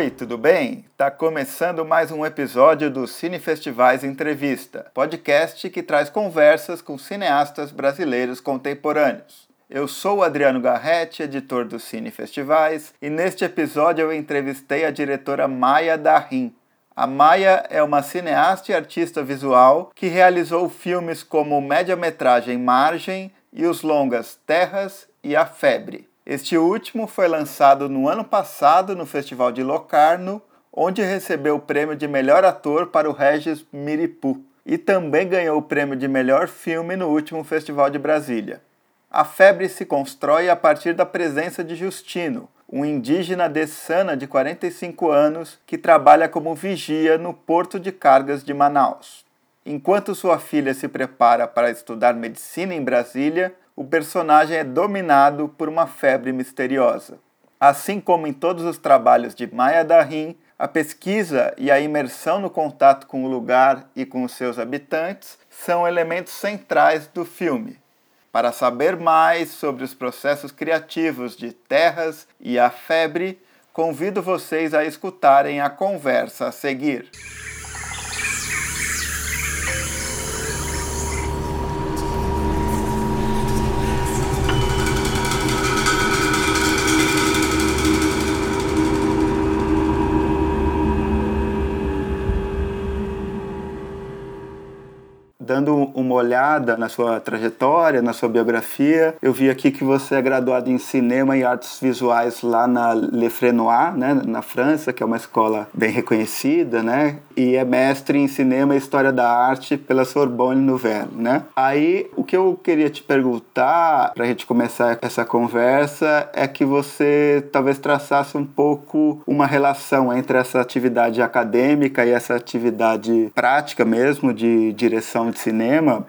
Oi, tudo bem? Tá começando mais um episódio do Cine Festivais Entrevista, podcast que traz conversas com cineastas brasileiros contemporâneos. Eu sou o Adriano Garretti, editor do Cine Festivais, e neste episódio eu entrevistei a diretora Maia Darim. A Maia é uma cineasta e artista visual que realizou filmes como média-metragem Margem e os longas Terras e A Febre. Este último foi lançado no ano passado no Festival de Locarno, onde recebeu o prêmio de melhor ator para o Regis Miripu e também ganhou o prêmio de melhor filme no último Festival de Brasília. A febre se constrói a partir da presença de Justino, um indígena dessana de 45 anos que trabalha como vigia no porto de cargas de Manaus. Enquanto sua filha se prepara para estudar medicina em Brasília, o personagem é dominado por uma febre misteriosa. Assim como em todos os trabalhos de Maya Darim, a pesquisa e a imersão no contato com o lugar e com os seus habitantes são elementos centrais do filme. Para saber mais sobre os processos criativos de Terras e a Febre, convido vocês a escutarem a conversa a seguir. Dando uma olhada na sua trajetória, na sua biografia, eu vi aqui que você é graduado em cinema e artes visuais lá na Le Frenoir, né, na França, que é uma escola bem reconhecida, né? E é mestre em cinema e história da arte pela Sorbonne Nouvelle, né? Aí, o que eu queria te perguntar, para a gente começar essa conversa, é que você talvez traçasse um pouco uma relação entre essa atividade acadêmica e essa atividade prática mesmo, de direção de cinema,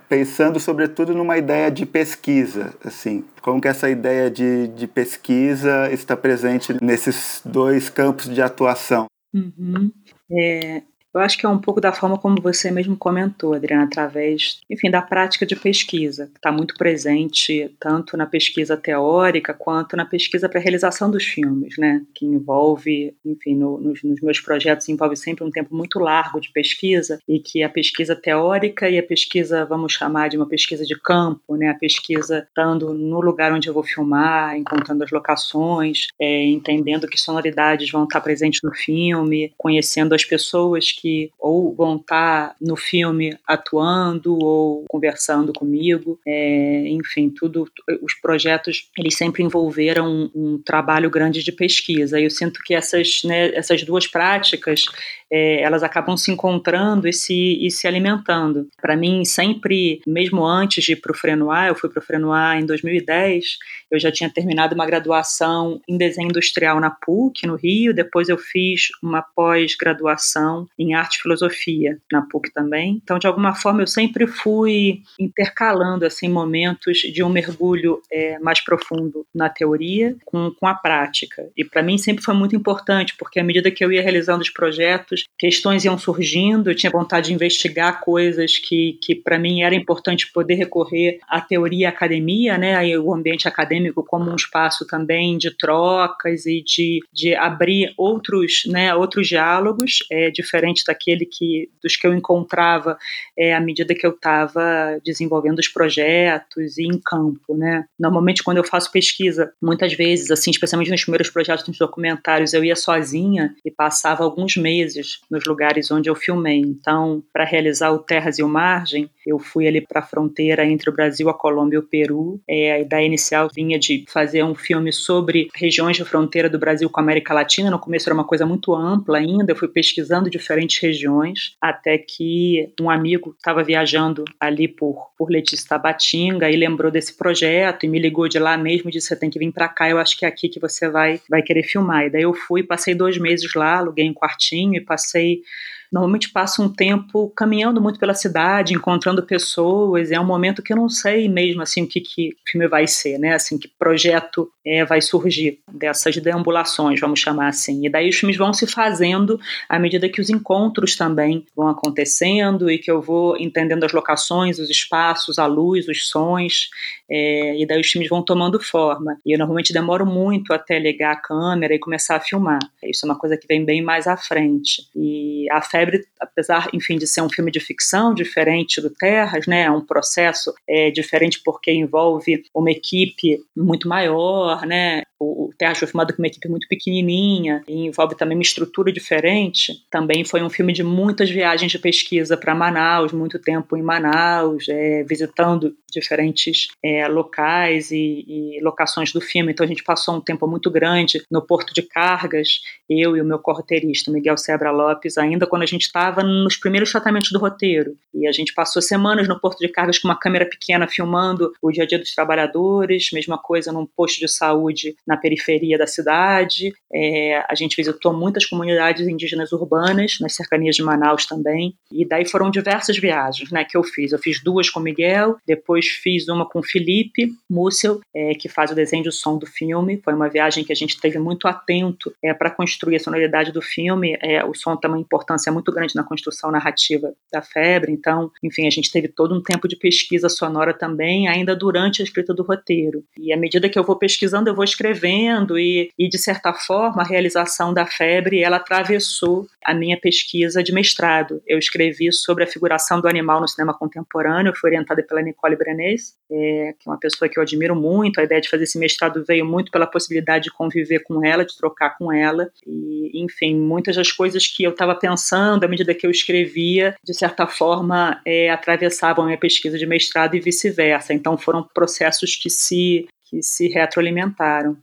pensando sobretudo numa ideia de pesquisa, assim, como que essa ideia de, de pesquisa está presente nesses dois campos de atuação. Uhum. É, eu acho que é um pouco da forma como você mesmo comentou, Adriana, através, enfim, da prática de pesquisa, que está muito presente tanto na pesquisa teórica quanto na pesquisa para a realização dos filmes, né? Que envolve, enfim, no, nos, nos, meus projetos envolve sempre um tempo muito largo de pesquisa e que a pesquisa teórica e a pesquisa, vamos chamar de uma pesquisa de campo, né? A pesquisa estando no lugar onde eu vou filmar, encontrando as locações, é, entendendo que sonoridades vão estar presentes no filme, conhecendo as pessoas que ou vão estar no filme atuando ou conversando comigo, é, enfim, tudo. Os projetos eles sempre envolveram um, um trabalho grande de pesquisa. Eu sinto que essas, né, essas duas práticas é, elas acabam se encontrando e se, e se alimentando. Para mim, sempre, mesmo antes de ir para o Frenoir, eu fui para o Frenoir em 2010, eu já tinha terminado uma graduação em desenho industrial na PUC, no Rio, depois eu fiz uma pós-graduação em arte e filosofia na PUC também. Então, de alguma forma, eu sempre fui intercalando assim momentos de um mergulho é, mais profundo na teoria com, com a prática. E para mim sempre foi muito importante, porque à medida que eu ia realizando os projetos, questões iam surgindo, eu tinha vontade de investigar coisas que, que para mim era importante poder recorrer à teoria e à academia, né, e o ambiente acadêmico como um espaço também de trocas e de, de abrir outros, né, outros diálogos, é, diferente daquele que, dos que eu encontrava é, à medida que eu estava desenvolvendo os projetos e em campo, né. Normalmente quando eu faço pesquisa, muitas vezes, assim, especialmente nos primeiros projetos nos documentários, eu ia sozinha e passava alguns meses nos lugares onde eu filmei. Então, para realizar o Terras e o Margem, eu fui ali para a fronteira entre o Brasil, a Colômbia e o Peru. É, a ideia inicial vinha de fazer um filme sobre regiões de fronteira do Brasil com a América Latina. No começo era uma coisa muito ampla ainda, eu fui pesquisando diferentes regiões, até que um amigo estava viajando ali por, por Letícia Tabatinga e lembrou desse projeto e me ligou de lá mesmo e disse: Você tem que vir para cá, eu acho que é aqui que você vai, vai querer filmar. E daí eu fui, passei dois meses lá, aluguei um quartinho e passei passei normalmente passo um tempo caminhando muito pela cidade, encontrando pessoas. É um momento que eu não sei mesmo assim o que, que o filme vai ser, né? Assim, que projeto é, vai surgir dessas deambulações, vamos chamar assim. E daí os filmes vão se fazendo à medida que os encontros também vão acontecendo e que eu vou entendendo as locações, os espaços, a luz, os sons. É, e daí os filmes vão tomando forma. E eu normalmente demoro muito até ligar a câmera e começar a filmar. Isso é uma coisa que vem bem mais à frente. E a Febre, apesar, enfim, de ser um filme de ficção, diferente do Terras, né, é um processo é, diferente porque envolve uma equipe muito maior, né, o Terras foi filmado com uma equipe muito pequenininha e envolve também uma estrutura diferente. Também foi um filme de muitas viagens de pesquisa para Manaus, muito tempo em Manaus, é, visitando diferentes é, locais e, e, locações do filme. Então a gente passou um tempo muito grande no Porto de Cargas, eu e o meu corroteirista, Miguel Sebra Lopes, ainda quando a gente estava nos primeiros tratamentos do roteiro. E a gente passou semanas no Porto de Cargas com uma câmera pequena filmando o dia a dia dos trabalhadores, mesma coisa num posto de saúde na periferia da cidade. É, a gente visitou muitas comunidades indígenas urbanas, nas cercanias de Manaus também. E daí foram diversas viagens né, que eu fiz. Eu fiz duas com Miguel, depois fiz uma com Felipe Mussel, é, que faz o desenho de som do filme. Foi uma viagem que a gente esteve muito atento é, para construir a sonoridade do filme. É, o som tem uma importância muito grande na construção narrativa da febre. Então, enfim, a gente teve todo um tempo de pesquisa sonora também, ainda durante a escrita do roteiro. E à medida que eu vou pesquisando, eu vou escrevendo escrevendo e, e, de certa forma, a realização da febre, ela atravessou a minha pesquisa de mestrado. Eu escrevi sobre a figuração do animal no cinema contemporâneo, fui orientada pela Nicole Brenes, é, que é uma pessoa que eu admiro muito. A ideia de fazer esse mestrado veio muito pela possibilidade de conviver com ela, de trocar com ela. E, enfim, muitas das coisas que eu estava pensando à medida que eu escrevia, de certa forma, é, atravessavam a minha pesquisa de mestrado e vice-versa. Então, foram processos que se que se retroalimentaram.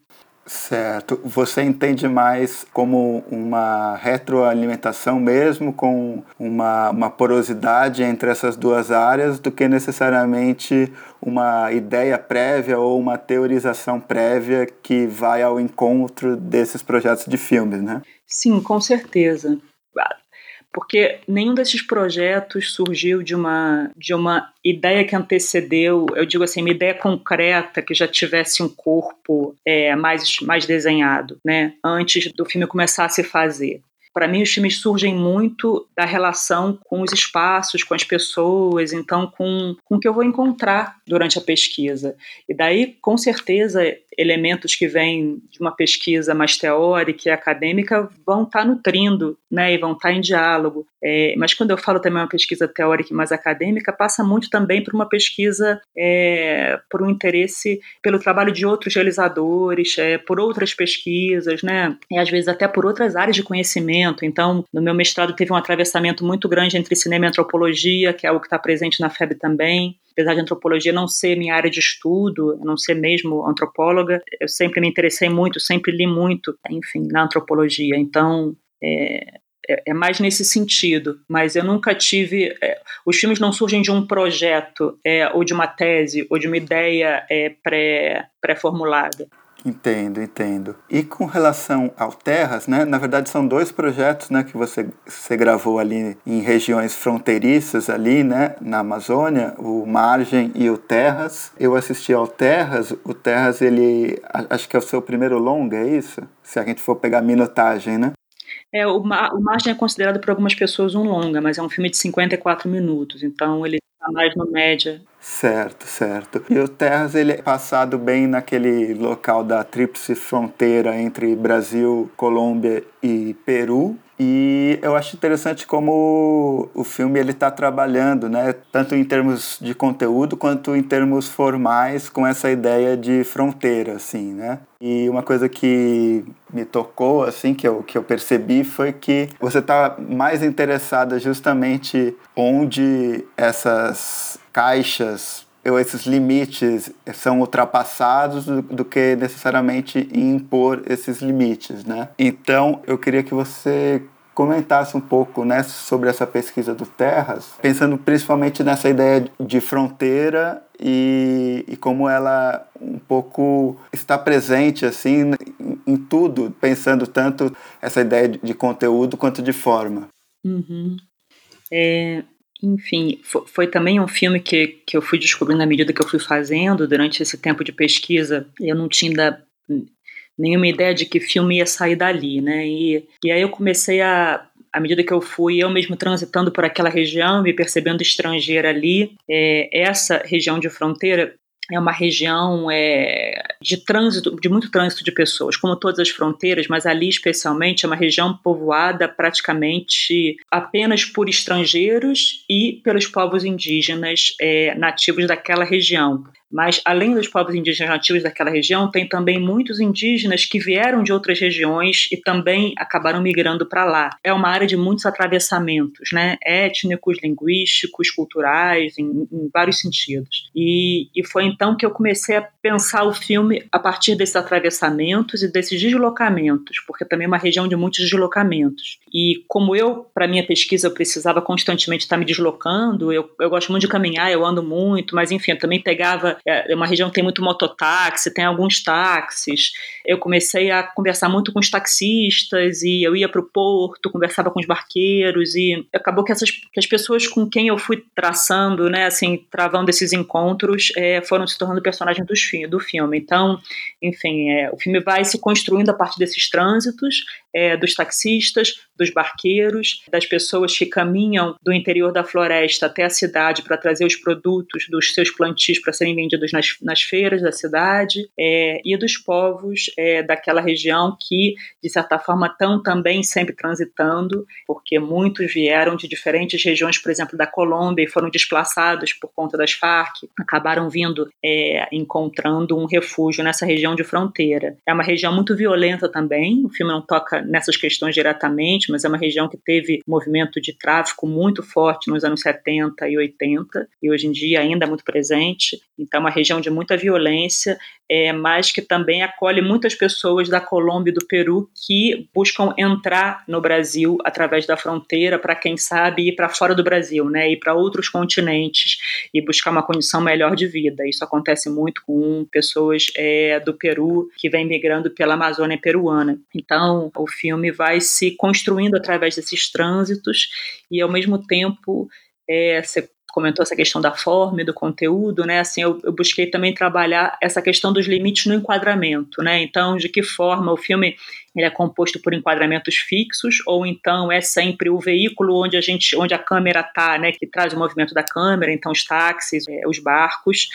Certo. Você entende mais como uma retroalimentação mesmo, com uma, uma porosidade entre essas duas áreas, do que necessariamente uma ideia prévia ou uma teorização prévia que vai ao encontro desses projetos de filmes, né? Sim, com certeza porque nenhum desses projetos surgiu de uma, de uma ideia que antecedeu, eu digo assim, uma ideia concreta que já tivesse um corpo é, mais, mais desenhado, né, antes do filme começar a se fazer. Para mim, os filmes surgem muito da relação com os espaços, com as pessoas, então com, com o que eu vou encontrar durante a pesquisa. E daí, com certeza, elementos que vêm de uma pesquisa mais teórica e acadêmica vão estar tá nutrindo, né, e vão estar tá em diálogo. É, mas quando eu falo também uma pesquisa teórica e mais acadêmica, passa muito também por uma pesquisa, é, por um interesse pelo trabalho de outros realizadores, é, por outras pesquisas, né, e às vezes até por outras áreas de conhecimento. Então, no meu mestrado teve um atravessamento muito grande entre cinema e antropologia, que é algo que está presente na FEB também apesar de antropologia não ser minha área de estudo, não ser mesmo antropóloga, eu sempre me interessei muito, sempre li muito, enfim, na antropologia. Então, é, é, é mais nesse sentido, mas eu nunca tive. É, os filmes não surgem de um projeto, é, ou de uma tese, ou de uma ideia é, pré-formulada. Entendo, entendo. E com relação ao Terras, né? Na verdade são dois projetos, né, que você, você gravou ali em regiões fronteiriças ali, né, na Amazônia, o Margem e o Terras. Eu assisti ao Terras, o Terras ele acho que é o seu primeiro longa, é isso? Se a gente for pegar minutagem, né? É, o Margem é considerado por algumas pessoas um longa, mas é um filme de 54 minutos, então ele está mais no média. Certo, certo. E o Terras ele é passado bem naquele local da tríplice fronteira entre Brasil, Colômbia e Peru, e eu acho interessante como o filme ele está trabalhando, né, tanto em termos de conteúdo quanto em termos formais, com essa ideia de fronteira, assim, né. E uma coisa que me tocou, assim, que eu, que eu percebi foi que você está mais interessada justamente onde essas caixas ou esses limites são ultrapassados do, que necessariamente impor esses limites, né? Então, eu queria que você comentasse um pouco né, sobre essa pesquisa do Terras, pensando principalmente nessa ideia de fronteira e, e como ela um pouco está presente assim em, tudo, pensando tanto essa ideia de conteúdo quanto de forma. Uhum. É, enfim, foi, também um filme que, que eu fui descobrindo na medida que eu fui fazendo durante esse tempo de pesquisa. Eu não tinha ainda nenhuma ideia de que filme ia sair dali, né? E, e aí eu comecei a, à medida que eu fui eu mesmo transitando por aquela região, me percebendo estrangeira ali, é, essa região de fronteira é uma região é, de trânsito, de muito trânsito de pessoas, como todas as fronteiras, mas ali especialmente é uma região povoada praticamente apenas por estrangeiros e pelos povos indígenas é, nativos daquela região. Mas, além dos povos indígenas nativos daquela região, tem também muitos indígenas que vieram de outras regiões e também acabaram migrando para lá. É uma área de muitos atravessamentos, né? étnicos, linguísticos, culturais, em, em vários sentidos. E, e foi então que eu comecei a pensar o filme a partir desses atravessamentos e desses deslocamentos, porque também é uma região de muitos deslocamentos. E como eu, para minha pesquisa, eu precisava constantemente estar me deslocando, eu, eu gosto muito de caminhar, eu ando muito, mas enfim, eu também pegava é, é uma região que tem muito mototáxi, tem alguns táxis. Eu comecei a conversar muito com os taxistas e eu ia para o porto, conversava com os barqueiros e acabou que, essas, que as pessoas com quem eu fui traçando, né, assim, travando esses encontros, é, foram se tornando personagens do filme. Então, enfim, é, o filme vai se construindo a partir desses trânsitos, é, dos taxistas, dos barqueiros, das pessoas que caminham do interior da floresta até a cidade para trazer os produtos dos seus plantios para serem vendidos nas, nas feiras da cidade, é, e dos povos é, daquela região que, de certa forma, estão também sempre transitando, porque muitos vieram de diferentes regiões, por exemplo, da Colômbia, e foram desplaçados por conta das Farc, acabaram vindo é, encontrando um refúgio nessa região de fronteira. É uma região muito violenta também, o filme não toca nessas questões diretamente, mas é uma região que teve movimento de tráfico muito forte nos anos 70 e 80, e hoje em dia ainda é muito presente. Então, é uma região de muita violência, é, mas que também acolhe muitas pessoas da Colômbia e do Peru que buscam entrar no Brasil através da fronteira, para quem sabe ir para fora do Brasil, né, ir para outros continentes e buscar uma condição melhor de vida. Isso acontece muito com pessoas é, do Peru que vêm migrando pela Amazônia peruana. Então, o filme vai se construindo através desses trânsitos e, ao mesmo tempo, é, você comentou essa questão da forma e do conteúdo, né? Assim, eu, eu, busquei também trabalhar essa questão dos limites no enquadramento, né? Então, de que forma o filme ele é composto por enquadramentos fixos ou então é sempre o veículo onde a gente, onde a câmera está, né? Que traz o movimento da câmera, então os táxis, é, os barcos,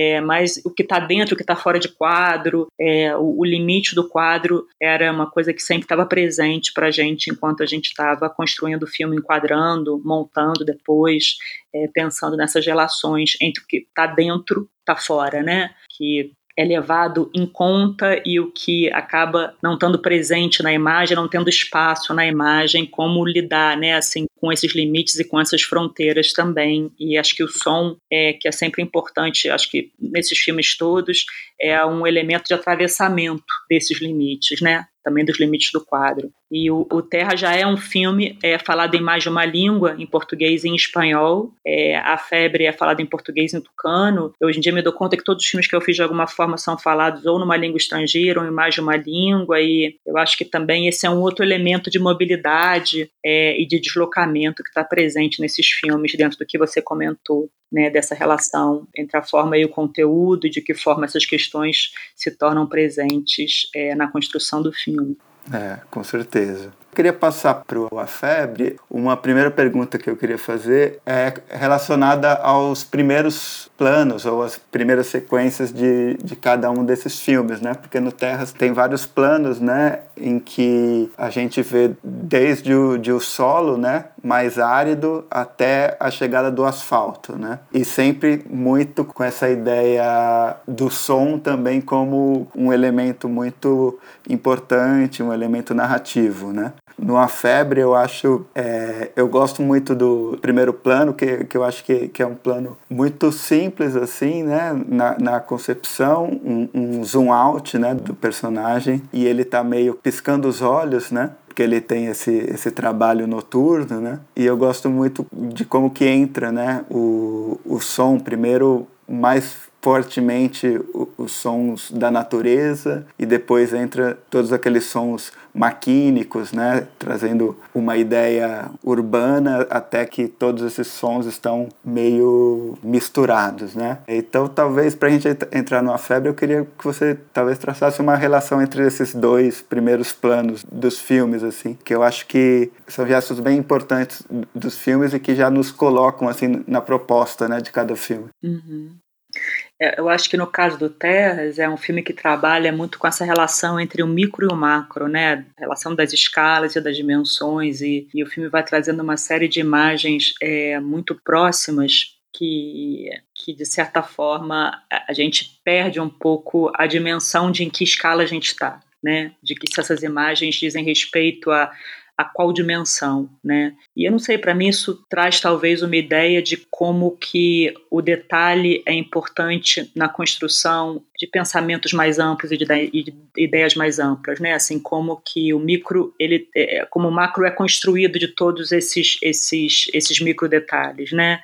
é, mas o que está dentro, o que está fora de quadro, é, o, o, limite do quadro era uma coisa que sempre estava presente para a gente enquanto a gente estava construindo o filme, enquadrando, montando depois, é, pensando nessas relações entre o que está dentro, está fora, né? Que é levado em conta e o que acaba não estando presente na imagem, não tendo espaço na imagem, como lidar, né, assim, com esses limites e com essas fronteiras também. E acho que o som, é, que é sempre importante, acho que nesses filmes todos, é um elemento de atravessamento desses limites, né? Também dos limites do quadro. E o, o, Terra já é um filme é, falado em mais de uma língua, em português e em espanhol. É, a Febre é falada em português e em tucano. Hoje em dia me dou conta que todos os filmes que eu fiz de alguma forma são falados ou numa língua estrangeira ou em mais de uma língua. E eu acho que também esse é um outro elemento de mobilidade é, e de deslocamento que está presente nesses filmes, dentro do que você comentou. Né, dessa relação entre a forma e o conteúdo, de que forma essas questões se tornam presentes é, na construção do filme. É, com certeza. Queria passar para a febre. Uma primeira pergunta que eu queria fazer é relacionada aos primeiros planos ou as primeiras sequências de, de cada um desses filmes, né? Porque no Terras tem vários planos, né? Em que a gente vê desde o, de o solo, né? Mais árido até a chegada do asfalto, né? E sempre muito com essa ideia do som também como um elemento muito importante, um elemento narrativo, né? No Febre, eu acho. É, eu gosto muito do primeiro plano, que, que eu acho que, que é um plano muito simples, assim, né? Na, na concepção, um, um zoom out, né? Do personagem. E ele tá meio piscando os olhos, né? porque ele tem esse, esse trabalho noturno, né? E eu gosto muito de como que entra, né? O, o som primeiro mais fortemente os sons da natureza e depois entra todos aqueles sons maquínicos, né, trazendo uma ideia urbana até que todos esses sons estão meio misturados, né? Então, talvez para a gente entrar numa febre, eu queria que você talvez traçasse uma relação entre esses dois primeiros planos dos filmes, assim, que eu acho que são gestos bem importantes dos filmes e que já nos colocam assim na proposta, né, de cada filme. Uhum. É, eu acho que no caso do Terras é um filme que trabalha muito com essa relação entre o micro e o macro, né? A relação das escalas e das dimensões e, e o filme vai trazendo uma série de imagens é, muito próximas que, que de certa forma a gente perde um pouco a dimensão de em que escala a gente está, né? De que se essas imagens dizem respeito a a qual dimensão, né? E eu não sei, para mim isso traz talvez uma ideia de como que o detalhe é importante na construção de pensamentos mais amplos e de, de ideias mais amplas, né? Assim como que o micro, ele, é, como o macro é construído de todos esses esses esses micro detalhes, né?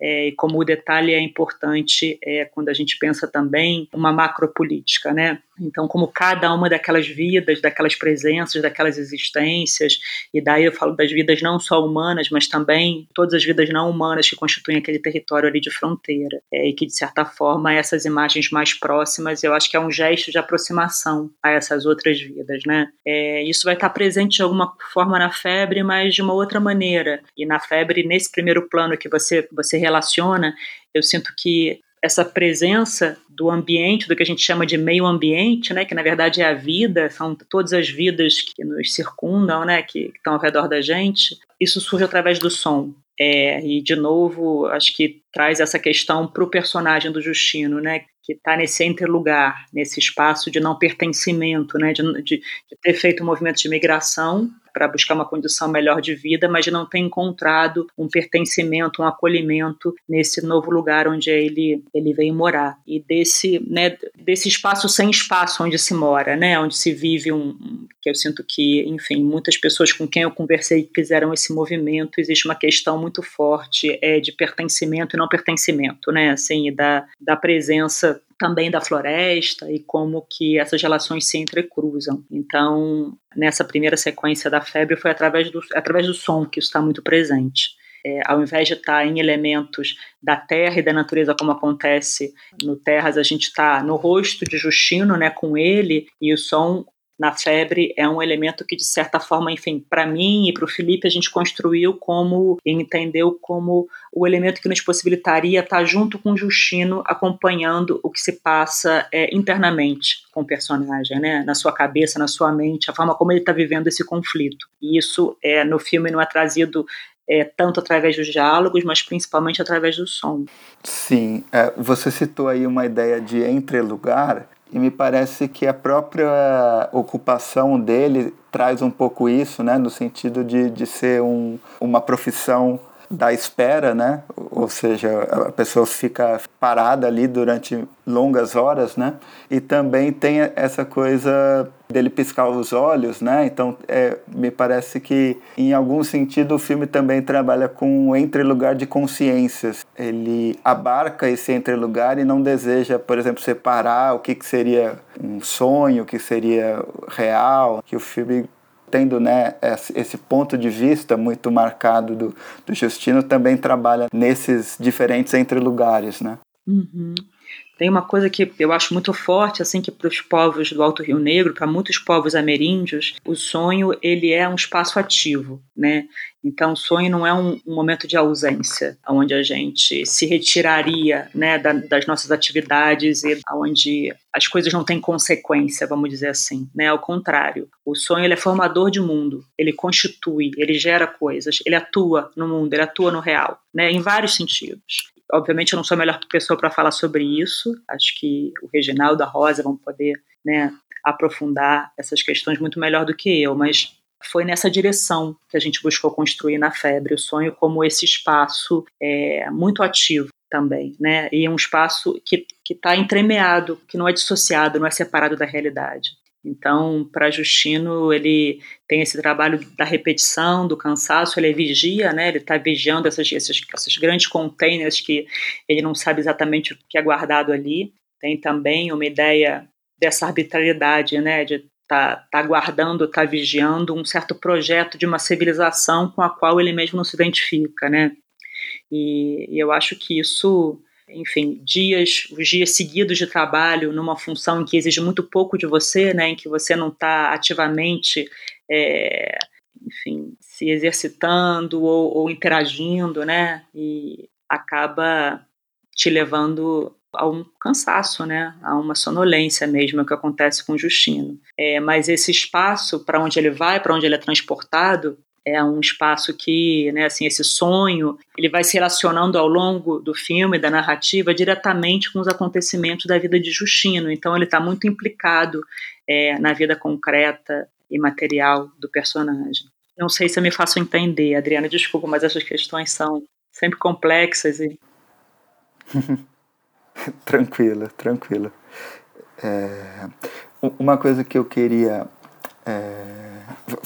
É, e como o detalhe é importante é, quando a gente pensa também uma macropolítica, né? Então, como cada uma daquelas vidas, daquelas presenças, daquelas existências, e daí eu falo das vidas não só humanas, mas também todas as vidas não humanas que constituem aquele território ali de fronteira, é, e que, de certa forma, essas imagens mais próximas, eu acho que é um gesto de aproximação a essas outras vidas, né? É, isso vai estar presente de alguma forma na febre, mas de uma outra maneira. E na febre, nesse primeiro plano que você, você relaciona, eu sinto que essa presença do ambiente, do que a gente chama de meio ambiente, né, que na verdade é a vida, são todas as vidas que nos circundam, né, que, que estão ao redor da gente, isso surge através do som. É, e de novo, acho que traz essa questão para o personagem do Justino, né, que está nesse interlugar, nesse espaço de não pertencimento, né, de, de, de ter feito um movimento de migração para buscar uma condição melhor de vida, mas não ter encontrado um pertencimento, um acolhimento nesse novo lugar onde ele, ele veio morar. E desse, né, desse espaço sem espaço onde se mora, né, onde se vive um, que eu sinto que, enfim, muitas pessoas com quem eu conversei fizeram esse movimento, existe uma questão muito forte é, de pertencimento e não pertencimento, né, assim, da, da presença também da floresta e como que essas relações se entrecruzam. Então, nessa primeira sequência da febre foi através do, através do som que isso está muito presente. É, ao invés de estar tá em elementos da terra e da natureza, como acontece no Terras, a gente está no rosto de Justino, né, com ele, e o som na febre é um elemento que, de certa forma, enfim, para mim e para o Felipe, a gente construiu como, entendeu como o elemento que nos possibilitaria estar junto com o Justino, acompanhando o que se passa é, internamente com o personagem, né? na sua cabeça, na sua mente, a forma como ele está vivendo esse conflito. E isso é, no filme não é trazido é, tanto através dos diálogos, mas principalmente através do som. Sim, é, você citou aí uma ideia de entrelugar, e me parece que a própria ocupação dele traz um pouco isso, né, no sentido de, de ser um, uma profissão da espera, né? Ou seja, a pessoa fica parada ali durante longas horas, né? E também tem essa coisa dele piscar os olhos, né? Então, é, me parece que, em algum sentido, o filme também trabalha com o entrelugar de consciências. Ele abarca esse entrelugar e não deseja, por exemplo, separar o que, que seria um sonho, o que seria real, que o filme tendo né, esse ponto de vista muito marcado do, do Justino, também trabalha nesses diferentes entre lugares, né? Uhum. Tem uma coisa que eu acho muito forte, assim, que para os povos do Alto Rio Negro, para muitos povos ameríndios, o sonho ele é um espaço ativo, né? Então, o sonho não é um, um momento de ausência, onde a gente se retiraria, né, da, das nossas atividades e onde as coisas não têm consequência, vamos dizer assim, né? Ao contrário, o sonho ele é formador de mundo, ele constitui, ele gera coisas, ele atua no mundo, ele atua no real, né? Em vários sentidos. Obviamente, eu não sou a melhor pessoa para falar sobre isso. Acho que o Reginaldo, a Rosa vão poder né, aprofundar essas questões muito melhor do que eu, mas foi nessa direção que a gente buscou construir na Febre o sonho como esse espaço é, muito ativo também, né? E um espaço que está entremeado, que não é dissociado, não é separado da realidade. Então, para Justino, ele tem esse trabalho da repetição, do cansaço, ele vigia, né? Ele está vigiando essas, esses, esses grandes containers que ele não sabe exatamente o que é guardado ali. Tem também uma ideia dessa arbitrariedade, né? De tá, tá guardando, tá vigiando um certo projeto de uma civilização com a qual ele mesmo não se identifica, né? E, e eu acho que isso enfim, dias, os dias seguidos de trabalho numa função em que exige muito pouco de você, né, em que você não está ativamente, é, enfim, se exercitando ou, ou, interagindo, né, e acaba te levando a um cansaço, né, a uma sonolência mesmo, é o que acontece com o Justino. É, mas esse espaço para onde ele vai, para onde ele é transportado, é um espaço que, né, assim, esse sonho, ele vai se relacionando ao longo do filme, da narrativa, diretamente com os acontecimentos da vida de Justino. Então, ele está muito implicado é, na vida concreta e material do personagem. Não sei se eu me faço entender, Adriana, desculpa, mas essas questões são sempre complexas e. tranquila, tranquila. É, uma coisa que eu queria é,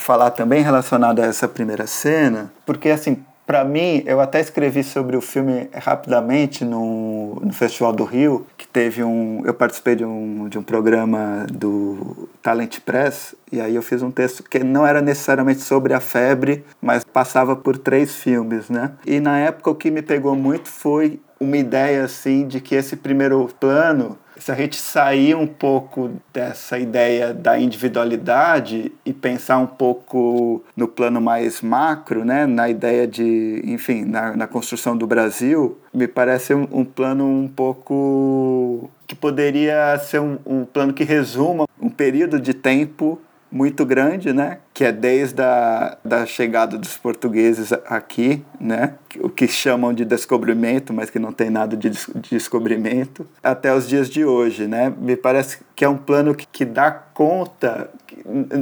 falar também relacionado a essa primeira cena, porque assim, para mim, eu até escrevi sobre o filme rapidamente no, no Festival do Rio, que teve um. Eu participei de um, de um programa do Talent Press, e aí eu fiz um texto que não era necessariamente sobre a febre, mas passava por três filmes, né? E na época o que me pegou muito foi uma ideia assim de que esse primeiro plano se a gente sair um pouco dessa ideia da individualidade e pensar um pouco no plano mais macro, né, na ideia de, enfim, na, na construção do Brasil, me parece um, um, plano um pouco que poderia ser um, um plano que resuma um período de tempo muito grande, né? Que é desde a da chegada dos portugueses aqui, né? O que chamam de descobrimento, mas que não tem nada de, de descobrimento, até os dias de hoje, né? Me parece que é um plano que, que dá conta,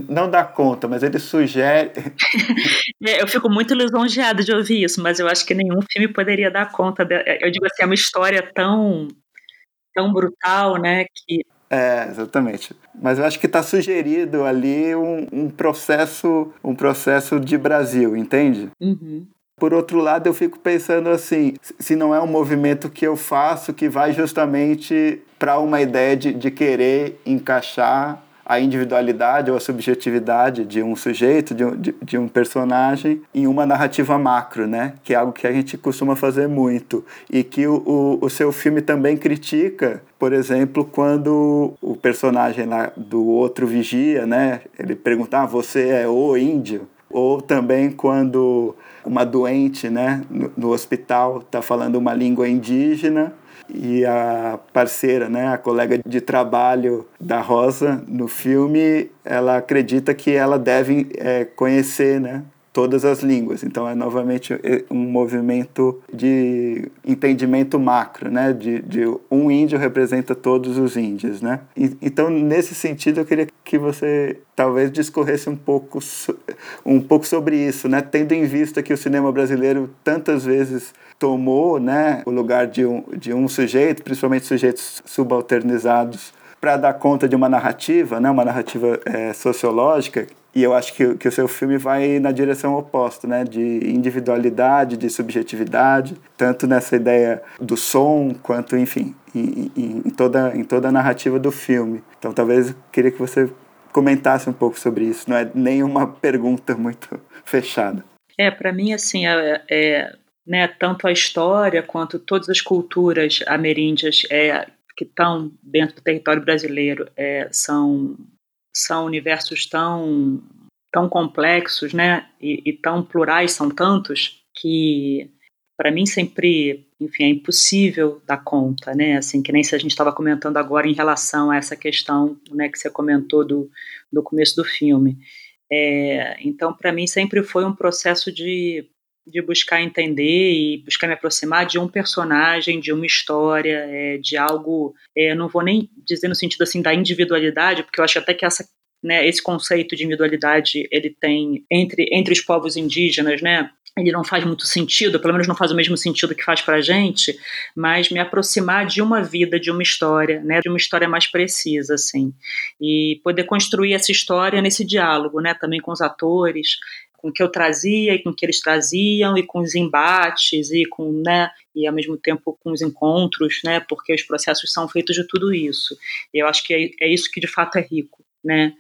não dá conta, mas ele sugere. É, eu fico muito lisonjeada de ouvir isso, mas eu acho que nenhum filme poderia dar conta. De, eu digo assim, é uma história tão tão brutal, né? Que é, exatamente. Mas eu acho que está sugerido ali um, um, processo, um processo de Brasil, entende? Uhum. Por outro lado, eu fico pensando assim, se não é um movimento que eu faço que vai justamente para uma ideia de, de querer encaixar a individualidade ou a subjetividade de um sujeito, de um, de, de, um personagem, em uma narrativa macro, né? Que é algo que a gente costuma fazer muito. E que o, o, o seu filme também critica, por exemplo, quando o personagem lá do outro vigia, né? Ele pergunta, ah, você é o índio? Ou também quando uma doente, né, no, no hospital está falando uma língua indígena e a parceira, né, a colega de trabalho da Rosa no filme, ela acredita que ela deve é, conhecer, né, todas as línguas. Então é novamente é, um movimento de entendimento macro, né? De, de um índio representa todos os índios, né? E, então nesse sentido eu queria que você talvez discorresse um pouco um pouco sobre isso, né? Tendo em vista que o cinema brasileiro tantas vezes tomou, né, o lugar de um, de um sujeito, principalmente sujeitos subalternizados para dar conta de uma narrativa, né, uma narrativa é, sociológica, e eu acho que, que o seu filme vai na direção oposta, né, de individualidade, de subjetividade, tanto nessa ideia do som, quanto, enfim, em, em, em toda, em toda a narrativa do filme. Então, talvez eu queria que você comentasse um pouco sobre isso, não é nenhuma pergunta muito fechada. É, para mim, assim, é, é, né, tanto a história quanto todas as culturas ameríndias é, que estão dentro do território brasileiro é, são, são universos tão, tão complexos né, e, e tão plurais, são tantos, que para mim sempre, enfim, é impossível dar conta, né? Assim, que nem se a gente estava comentando agora em relação a essa questão, né, que você comentou do, do começo do filme. É, então, para mim sempre foi um processo de de buscar entender e buscar me aproximar de um personagem, de uma história, é, de algo. É, não vou nem dizer no sentido assim da individualidade, porque eu acho até que essa, né, esse conceito de individualidade ele tem entre entre os povos indígenas, né? ele não faz muito sentido, pelo menos não faz o mesmo sentido que faz para a gente, mas me aproximar de uma vida, de uma história, né, de uma história mais precisa, assim, e poder construir essa história nesse diálogo, né, também com os atores, com o que eu trazia e com o que eles traziam e com os embates e com, né, e ao mesmo tempo com os encontros, né, porque os processos são feitos de tudo isso. E eu acho que é, é isso que de fato é rico, né,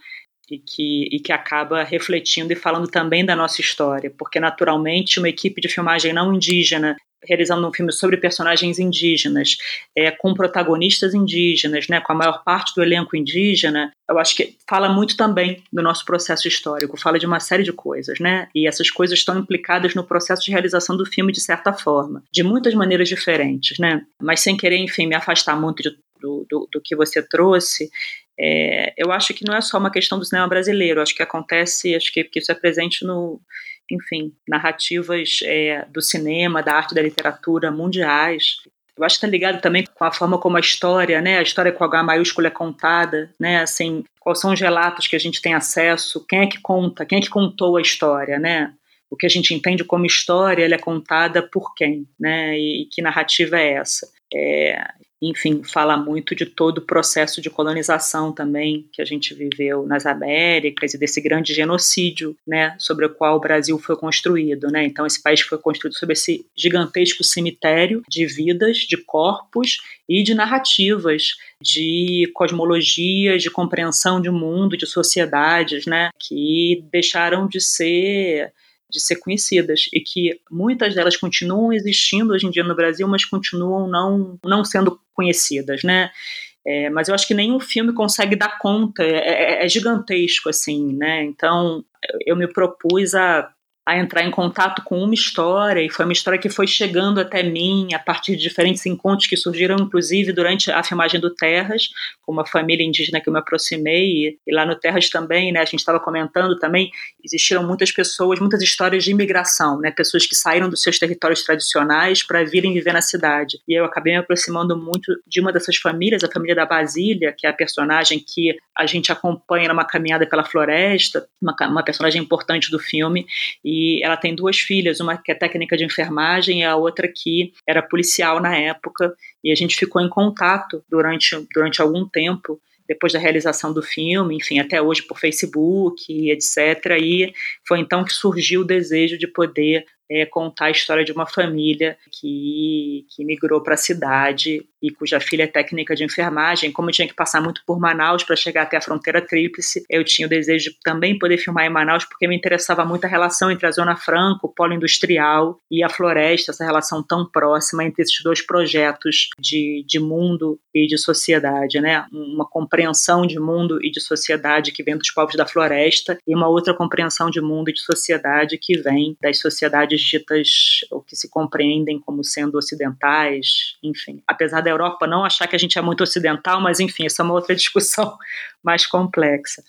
e que, e que acaba refletindo e falando também da nossa história, porque naturalmente uma equipe de filmagem não indígena realizando um filme sobre personagens indígenas, é, com protagonistas indígenas, né, com a maior parte do elenco indígena, eu acho que fala muito também do nosso processo histórico, fala de uma série de coisas, né, e essas coisas estão implicadas no processo de realização do filme de certa forma, de muitas maneiras diferentes, né, mas sem querer, enfim, me afastar muito de, do, do, do que você trouxe, é, eu acho que não é só uma questão do cinema brasileiro, acho que acontece, acho que, que isso é presente no, enfim, narrativas é, do cinema, da arte, da literatura mundiais. Eu acho que está ligado também com a forma como a história, né, a história com H maiúsculo é contada, né, assim, quais são os relatos que a gente tem acesso, quem é que conta, quem é que contou a história, né? O que a gente entende como história, ela é contada por quem, né? E, e que narrativa é essa? É, enfim, fala muito de todo o processo de colonização também que a gente viveu nas Américas e desse grande genocídio, né, sobre o qual o Brasil foi construído, né? Então esse país foi construído sobre esse gigantesco cemitério de vidas, de corpos e de narrativas, de cosmologias, de compreensão de mundo, de sociedades, né, que deixaram de ser de ser conhecidas e que muitas delas continuam existindo hoje em dia no Brasil, mas continuam não, não sendo conhecidas, né? É, mas eu acho que nenhum filme consegue dar conta, é, é, é gigantesco, assim, né? Então eu me propus a a entrar em contato com uma história, e foi uma história que foi chegando até mim a partir de diferentes encontros que surgiram, inclusive, durante a filmagem do Terras, com uma família indígena que eu me aproximei, e, e lá no Terras também, né, a gente estava comentando também, existiram muitas pessoas, muitas histórias de imigração, né, pessoas que saíram dos seus territórios tradicionais para virem viver na cidade. E eu acabei me aproximando muito de uma dessas famílias, a família da Basília, que é a personagem que a gente acompanha numa caminhada pela floresta, uma, uma personagem importante do filme, e e ela tem duas filhas, uma que é técnica de enfermagem e a outra que era policial na época, e a gente ficou em contato durante, durante algum tempo depois da realização do filme, enfim, até hoje por Facebook, etc. E foi então que surgiu o desejo de poder é, contar a história de uma família que, que migrou para a cidade e cuja filha é técnica de enfermagem. Como eu tinha que passar muito por Manaus para chegar até a fronteira tríplice, eu tinha o desejo de também poder filmar em Manaus, porque me interessava muito a relação entre a Zona Franca, o polo industrial e a floresta, essa relação tão próxima entre esses dois projetos de, de mundo e de sociedade, né? Uma compreensão de mundo e de sociedade que vem dos povos da floresta e uma outra compreensão de mundo e de sociedade que vem das sociedades ditas ou que se compreendem como sendo ocidentais, enfim. Apesar da Europa não achar que a gente é muito ocidental, mas enfim, essa é uma outra discussão mais complexa.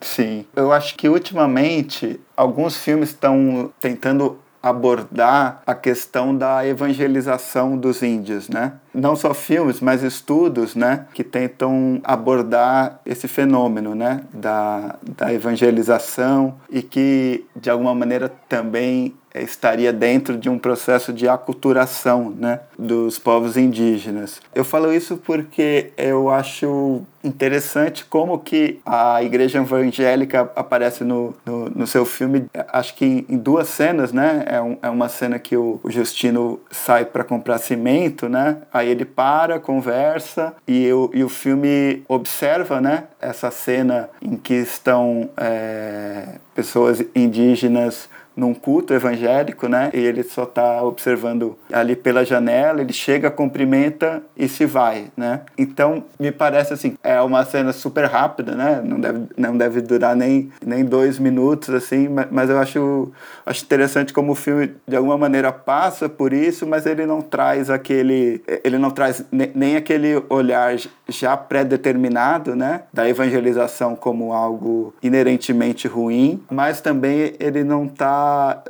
Sim, eu acho que ultimamente alguns filmes estão tentando abordar a questão da evangelização dos índios, né? Não só filmes, mas estudos, né, que tentam abordar esse fenômeno, né, da, da evangelização e que de alguma maneira também estaria dentro de um processo de aculturação né, dos povos indígenas. Eu falo isso porque eu acho interessante como que a igreja evangélica aparece no, no, no seu filme, acho que em, duas cenas, né? É, um, é uma cena que o, o Justino sai para comprar cimento, né? Aí ele para, conversa e, o, e o filme observa, né? Essa cena em que estão é, pessoas indígenas num culto evangélico, né? E ele só está observando ali pela janela, ele chega, cumprimenta e se vai, né? Então, me parece assim, é uma cena super rápida, né? Não deve, não deve durar nem, nem dois minutos, assim, mas eu acho, acho interessante como o filme, de alguma maneira, passa por isso, mas ele não traz aquele, ele não traz nem aquele olhar já pré-determinado, né? Da evangelização como algo inerentemente ruim, mas também ele não está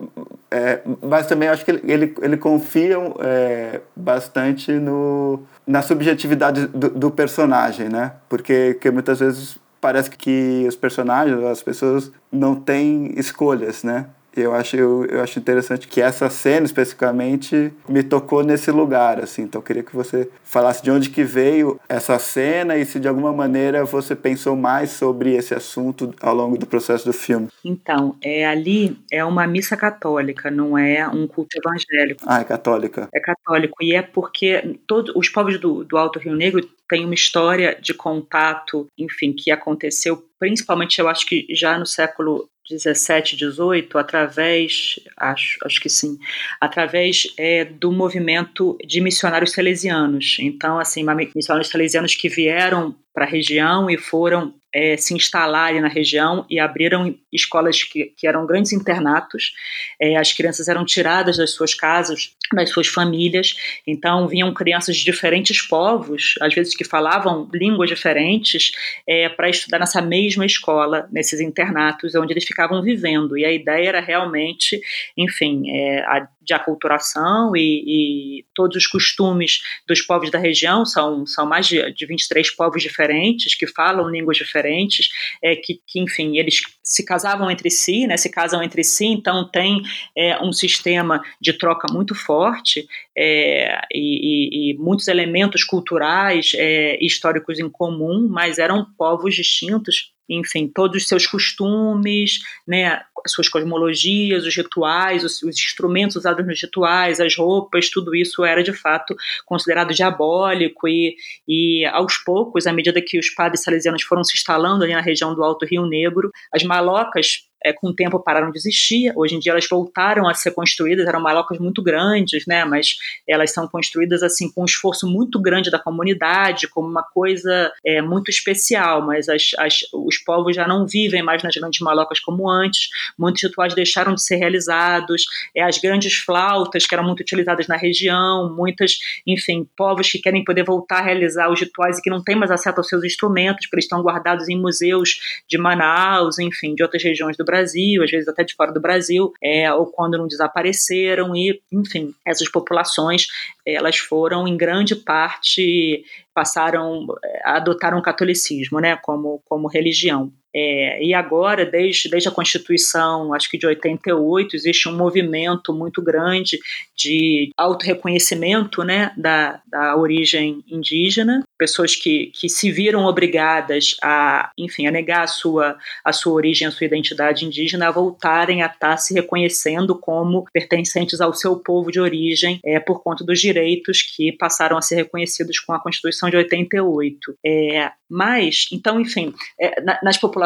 é, mas também acho que ele, ele, ele confia é, bastante no, na subjetividade do, do personagem, né? Porque que muitas vezes parece que os personagens, as pessoas, não têm escolhas, né? Eu acho, eu, eu acho interessante que essa cena especificamente me tocou nesse lugar, assim. Então eu queria que você falasse de onde que veio essa cena e se de alguma maneira você pensou mais sobre esse assunto ao longo do processo do filme. Então, é, ali é uma missa católica, não é um culto evangélico. Ah, é católica. É católico. E é porque todos os povos do, do Alto Rio Negro têm uma história de contato, enfim, que aconteceu principalmente, eu acho que já no século 17, 18, através, acho, acho que sim, através é, do movimento de missionários salesianos. Então, assim, missionários salesianos que vieram para a região e foram é, se instalarem na região e abriram escolas que, que eram grandes internatos. É, as crianças eram tiradas das suas casas, das suas famílias, então vinham crianças de diferentes povos, às vezes que falavam línguas diferentes, é, para estudar nessa mesma escola, nesses internatos onde eles ficavam vivendo. E a ideia era realmente, enfim, é, a, de aculturação e, e, todos os costumes dos povos da região, são, são mais de, de 23 povos diferentes, que falam línguas diferentes, é, que, que, enfim, eles se casavam entre si, né, se casam entre si, então tem é, um sistema de troca muito forte é, e, e, e, muitos elementos culturais é, históricos em comum, mas eram povos distintos enfim, todos os seus costumes, né, suas cosmologias, os rituais, os, os, instrumentos usados nos rituais, as roupas, tudo isso era de fato considerado diabólico e, e aos poucos, à medida que os padres salesianos foram se instalando ali na região do Alto Rio Negro, as malocas é, com o tempo pararam de existir. Hoje em dia elas voltaram a ser construídas, eram malocas muito grandes, né? Mas elas são construídas assim com um esforço muito grande da comunidade, como uma coisa é, muito especial. Mas as, as, os povos já não vivem mais nas grandes malocas como antes. Muitos rituais deixaram de ser realizados. É, as grandes flautas que eram muito utilizadas na região, muitas, enfim, povos que querem poder voltar a realizar os rituais e que não têm mais acesso aos seus instrumentos, porque eles estão guardados em museus de Manaus, enfim, de outras regiões do Brasil, às vezes até de fora do Brasil, é, ou quando não desapareceram, e, enfim, essas populações, elas foram, em grande parte, passaram, é, adotaram o catolicismo, né, como, como religião. É, e agora, desde, desde a Constituição, acho que de 88, existe um movimento muito grande de autorreconhecimento né, da, da origem indígena, pessoas que, que se viram obrigadas a, enfim, a negar a sua, a sua origem, a sua identidade indígena, a voltarem a estar se reconhecendo como pertencentes ao seu povo de origem é, por conta dos direitos que passaram a ser reconhecidos com a Constituição de 88. É, mas, então, enfim, é, nas populações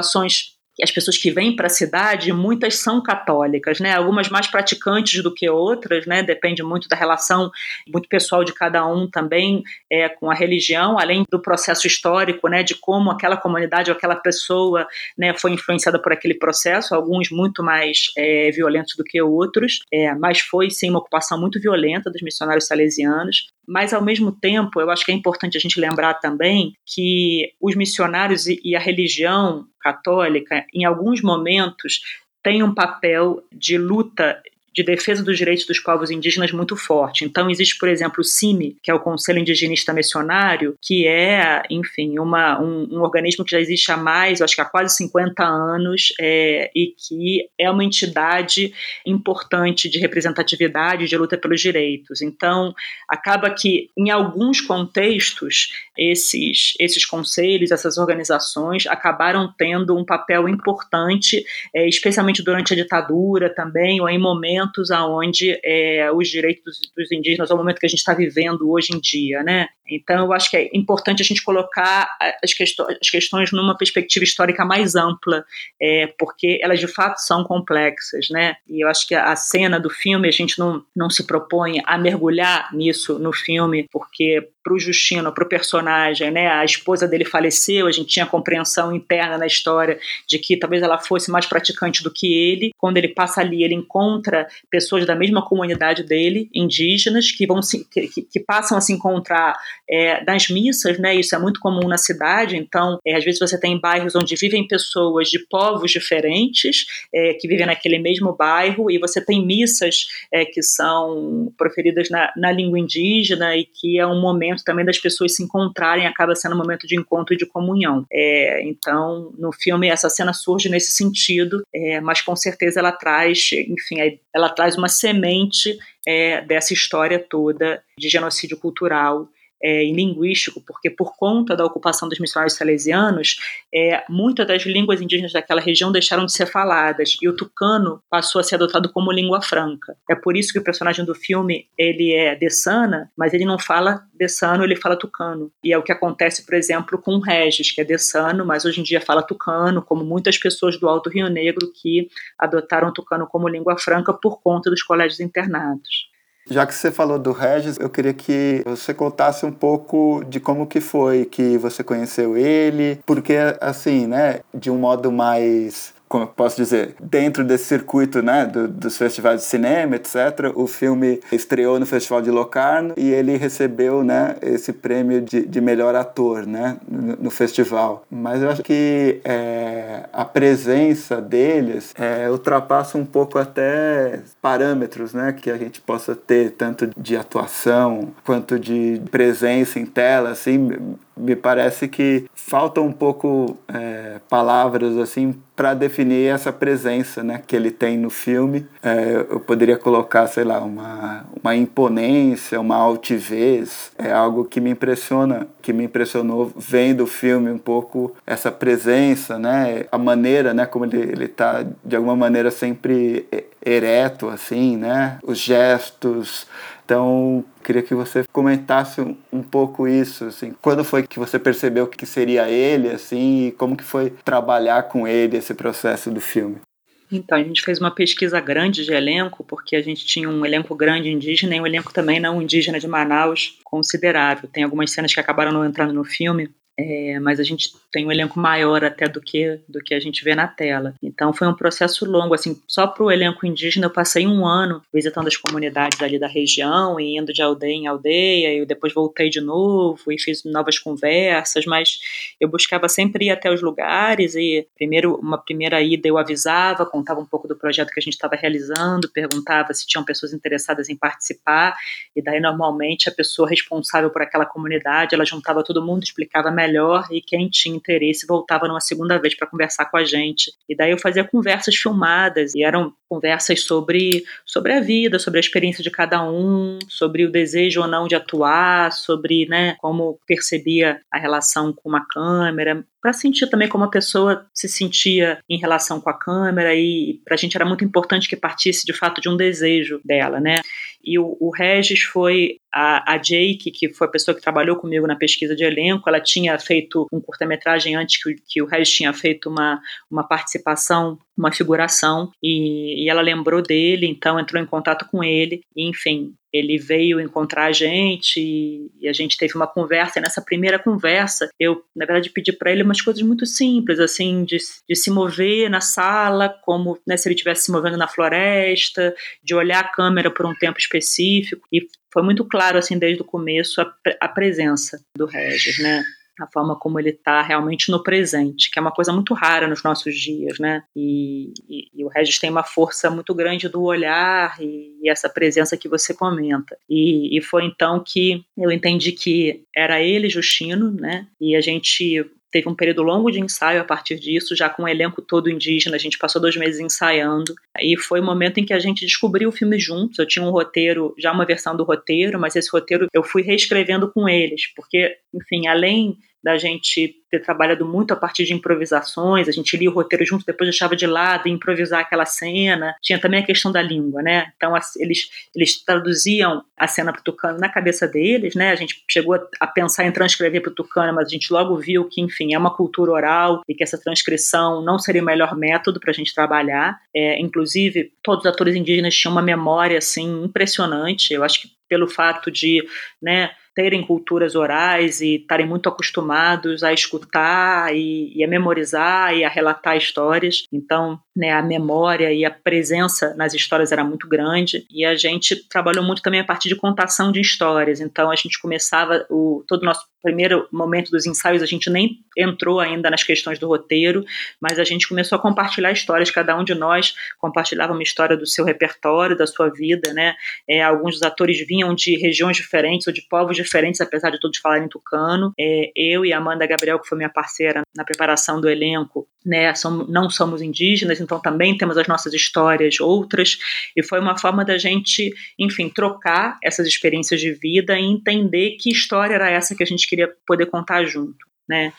as pessoas que vêm para a cidade, muitas são católicas, né? Algumas mais praticantes do que outras, né? Depende muito da relação muito pessoal de cada um também é, com a religião, além do processo histórico, né? De como aquela comunidade ou aquela pessoa, né? Foi influenciada por aquele processo. Alguns muito mais é, violentos do que outros, é, mas foi sim uma ocupação muito violenta dos missionários salesianos. Mas, ao mesmo tempo, eu acho que é importante a gente lembrar também que os missionários e a religião católica, em alguns momentos, têm um papel de luta de defesa dos direitos dos povos indígenas muito forte. Então, existe, por exemplo, o CIMI, que é o Conselho Indigenista Missionário, que é, enfim, uma, um, um organismo que já existe há mais, acho que há quase 50 anos, é, e que é uma entidade importante de representatividade, de luta pelos direitos. Então, acaba que, em alguns contextos, esses, esses conselhos, essas organizações acabaram tendo um papel importante, é, especialmente durante a ditadura também, ou em momentos momentos aonde é, os direitos dos indígenas, é o momento que a gente está vivendo hoje em dia, né? Então, eu acho que é importante a gente colocar as, questões, as questões numa perspectiva histórica mais ampla, é, porque elas de fato são complexas, né? E eu acho que a cena do filme, a gente não, não se propõe a mergulhar nisso no filme, porque para o Justino, para o personagem, né? A esposa dele faleceu, a gente tinha compreensão interna na história de que talvez ela fosse mais praticante do que ele. Quando ele passa ali, ele encontra pessoas da mesma comunidade dele, indígenas, que vão se, que, que passam a se encontrar é, nas missas, né? Isso é muito comum na cidade. Então, é, às vezes você tem bairros onde vivem pessoas de povos diferentes é, que vivem naquele mesmo bairro e você tem missas é, que são proferidas na, na língua indígena e que é um momento também das pessoas se encontrarem, acaba sendo um momento de encontro e de comunhão. É, então, no filme essa cena surge nesse sentido, é, mas com certeza ela traz, enfim, ela traz uma semente é, dessa história toda de genocídio cultural é, linguístico, porque por conta da ocupação dos missionários salesianos, é, muitas das línguas indígenas daquela região deixaram de ser faladas e o tucano passou a ser adotado como língua franca. É por isso que o personagem do filme ele é dessana, mas ele não fala dessano, ele fala tucano. E é o que acontece, por exemplo, com o Regis, que é dessano, mas hoje em dia fala tucano, como muitas pessoas do Alto Rio Negro que adotaram tucano como língua franca por conta dos colégios internados. Já que você falou do Regis, eu queria que você contasse um pouco de como que foi que você conheceu ele, porque assim, né, de um modo mais como eu posso dizer, dentro desse circuito né, do, dos festivais de cinema, etc., o filme estreou no Festival de Locarno e ele recebeu né, esse prêmio de, de melhor ator né, no, no festival. Mas eu acho que é, a presença deles é, ultrapassa um pouco até parâmetros né, que a gente possa ter, tanto de atuação quanto de presença em tela. Assim, me parece que faltam um pouco é, palavras assim para definir essa presença né, que ele tem no filme. É, eu poderia colocar, sei lá, uma, uma imponência, uma altivez. É algo que me impressiona, que me impressionou vendo o filme um pouco essa presença, né, a maneira, né, como ele está de alguma maneira sempre ereto, assim, né, os gestos. Então, queria que você comentasse um, pouco isso, assim, quando foi que você percebeu que seria ele, assim, e como que foi trabalhar com ele esse processo do filme? Então, a gente fez uma pesquisa grande de elenco, porque a gente tinha um elenco grande indígena e um elenco também não indígena de Manaus considerável. Tem algumas cenas que acabaram não entrando no filme, é, mas a gente tem um elenco maior até do que do que a gente vê na tela. Então foi um processo longo, assim, só para o elenco indígena eu passei um ano visitando as comunidades ali da região e indo de aldeia em aldeia, e depois voltei de novo e fiz novas conversas, mas eu buscava sempre ir até os lugares e primeiro uma primeira ida eu avisava, contava um pouco do projeto que a gente estava realizando, perguntava se tinham pessoas interessadas em participar e daí normalmente a pessoa responsável por aquela comunidade, ela juntava todo mundo, explicava melhor e quem tinha interesse voltava numa segunda vez para conversar com a gente. E daí eu fazia conversas filmadas e eram conversas sobre, sobre a vida, sobre a experiência de cada um, sobre o desejo ou não de atuar, sobre né, como percebia a relação com uma câmera, para sentir também como a pessoa se sentia em relação com a câmera e para a gente era muito importante que partisse de fato de um desejo dela, né? E o, o Regis foi a, a Jake, que foi a pessoa que trabalhou comigo na pesquisa de elenco, ela tinha feito um curta-metragem antes que, que o Regis tinha feito uma, uma participação uma figuração. E, e, ela lembrou dele, então entrou em contato com ele, e, enfim, ele veio encontrar a gente e, a gente teve uma conversa. E nessa primeira conversa, eu, na verdade, pedi para ele umas coisas muito simples, assim, de, de se mover na sala, como né, se ele estivesse se movendo na floresta, de olhar a câmera por um tempo específico. E foi muito claro, assim, desde o começo, a, a presença do Regis, né? A forma como ele está realmente no presente, que é uma coisa muito rara nos nossos dias, né? E, e, e o Regis tem uma força muito grande do olhar e, e essa presença que você comenta. E, foi então que eu entendi que era ele, Justino, né? E a gente teve um período longo de ensaio a partir disso, já com o elenco todo indígena, a gente passou dois meses ensaiando, e foi o momento em que a gente descobriu o filme juntos, eu tinha um roteiro, já uma versão do roteiro, mas esse roteiro eu fui reescrevendo com eles, porque, enfim, além da gente ter trabalhado muito a partir de improvisações, a gente lia o roteiro junto, depois deixava de lado e improvisar aquela cena. Tinha também a questão da língua, né? Então eles, eles traduziam a cena para o tucano na cabeça deles, né? A gente chegou a pensar em transcrever para o tucano, mas a gente logo viu que, enfim, é uma cultura oral e que essa transcrição não seria o melhor método para a gente trabalhar. É, inclusive, todos os atores indígenas tinham uma memória assim impressionante. Eu acho que pelo fato de, né? Terem culturas orais e estarem muito acostumados a escutar e, e, a memorizar e a relatar histórias. Então, né, a memória e a presença nas histórias era muito grande e a gente trabalhou muito também a partir de contação de histórias. Então, a gente começava o todo o nosso primeiro momento dos ensaios, a gente nem entrou ainda nas questões do roteiro, mas a gente começou a compartilhar histórias, cada um de nós compartilhava uma história do seu repertório, da sua vida, né? É, alguns dos atores vinham de regiões diferentes ou de povos diferentes, apesar de todos falarem tucano. É, eu e Amanda Gabriel, que foi minha parceira na preparação do elenco, né, somos, não somos indígenas, então também temos as nossas histórias outras, e foi uma forma da gente, enfim, trocar essas experiências de vida e entender que história era essa que a gente queria poder contar junto, né?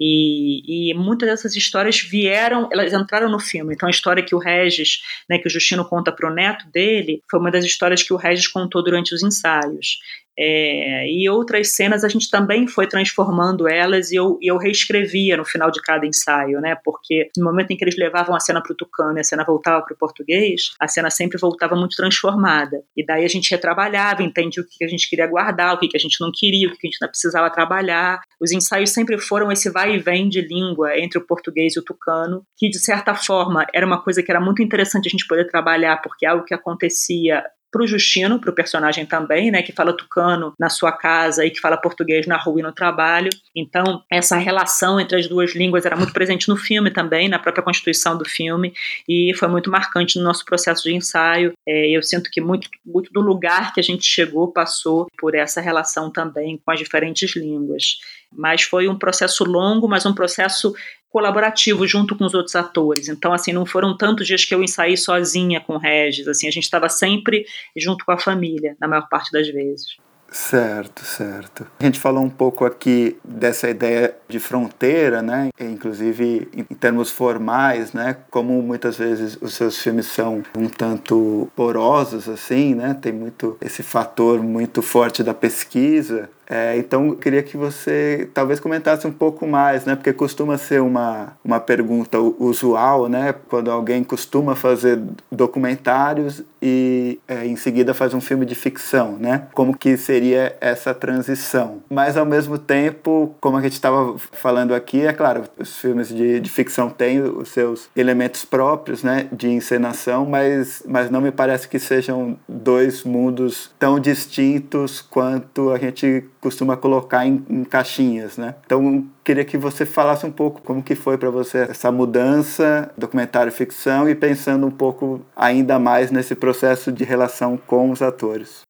E, e, muitas dessas histórias vieram, elas entraram no filme. Então, a história que o Regis, né, que o Justino conta para o neto dele, foi uma das histórias que o Regis contou durante os ensaios. É, e outras cenas a gente também foi transformando elas e eu, e eu reescrevia no final de cada ensaio, né? Porque no momento em que eles levavam a cena para o tucano e a cena voltava para o português, a cena sempre voltava muito transformada. E daí a gente retrabalhava, entendia o que a gente queria guardar, o que a gente não queria, o que a gente não precisava trabalhar. Os ensaios sempre foram esse vai e vem de língua entre o português e o tucano, que de certa forma era uma coisa que era muito interessante a gente poder trabalhar, porque é algo que acontecia para o Justino, para o personagem também, né, que fala tucano na sua casa e que fala português na rua e no trabalho. Então, essa relação entre as duas línguas era muito presente no filme também, na própria constituição do filme, e foi muito marcante no nosso processo de ensaio. É, eu sinto que muito, muito do lugar que a gente chegou passou por essa relação também com as diferentes línguas. Mas foi um processo longo, mas um processo colaborativo junto com os outros atores. Então, assim, não foram tantos dias que eu ensaiei sozinha com o Regis, assim, a gente estava sempre junto com a família, na maior parte das vezes. Certo, certo. A gente falou um pouco aqui dessa ideia de fronteira, né? Inclusive em termos formais, né? Como muitas vezes os seus filmes são um tanto porosos, assim, né? Tem muito esse fator muito forte da pesquisa. É, então, eu queria que você talvez comentasse um pouco mais, né? Porque costuma ser uma, uma pergunta usual, né? Quando alguém costuma fazer documentários e é, em seguida faz um filme de ficção, né? Como que seria essa transição? Mas, ao mesmo tempo, como a gente estava falando aqui, é claro, os filmes de, de ficção têm os seus elementos próprios, né? De encenação, mas, mas não me parece que sejam dois mundos tão distintos quanto a gente costuma colocar em, em caixinhas, né? Então, queria que você falasse um pouco como que foi para você essa mudança, documentário ficção e pensando um pouco ainda mais nesse processo de relação com os atores.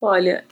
Olha,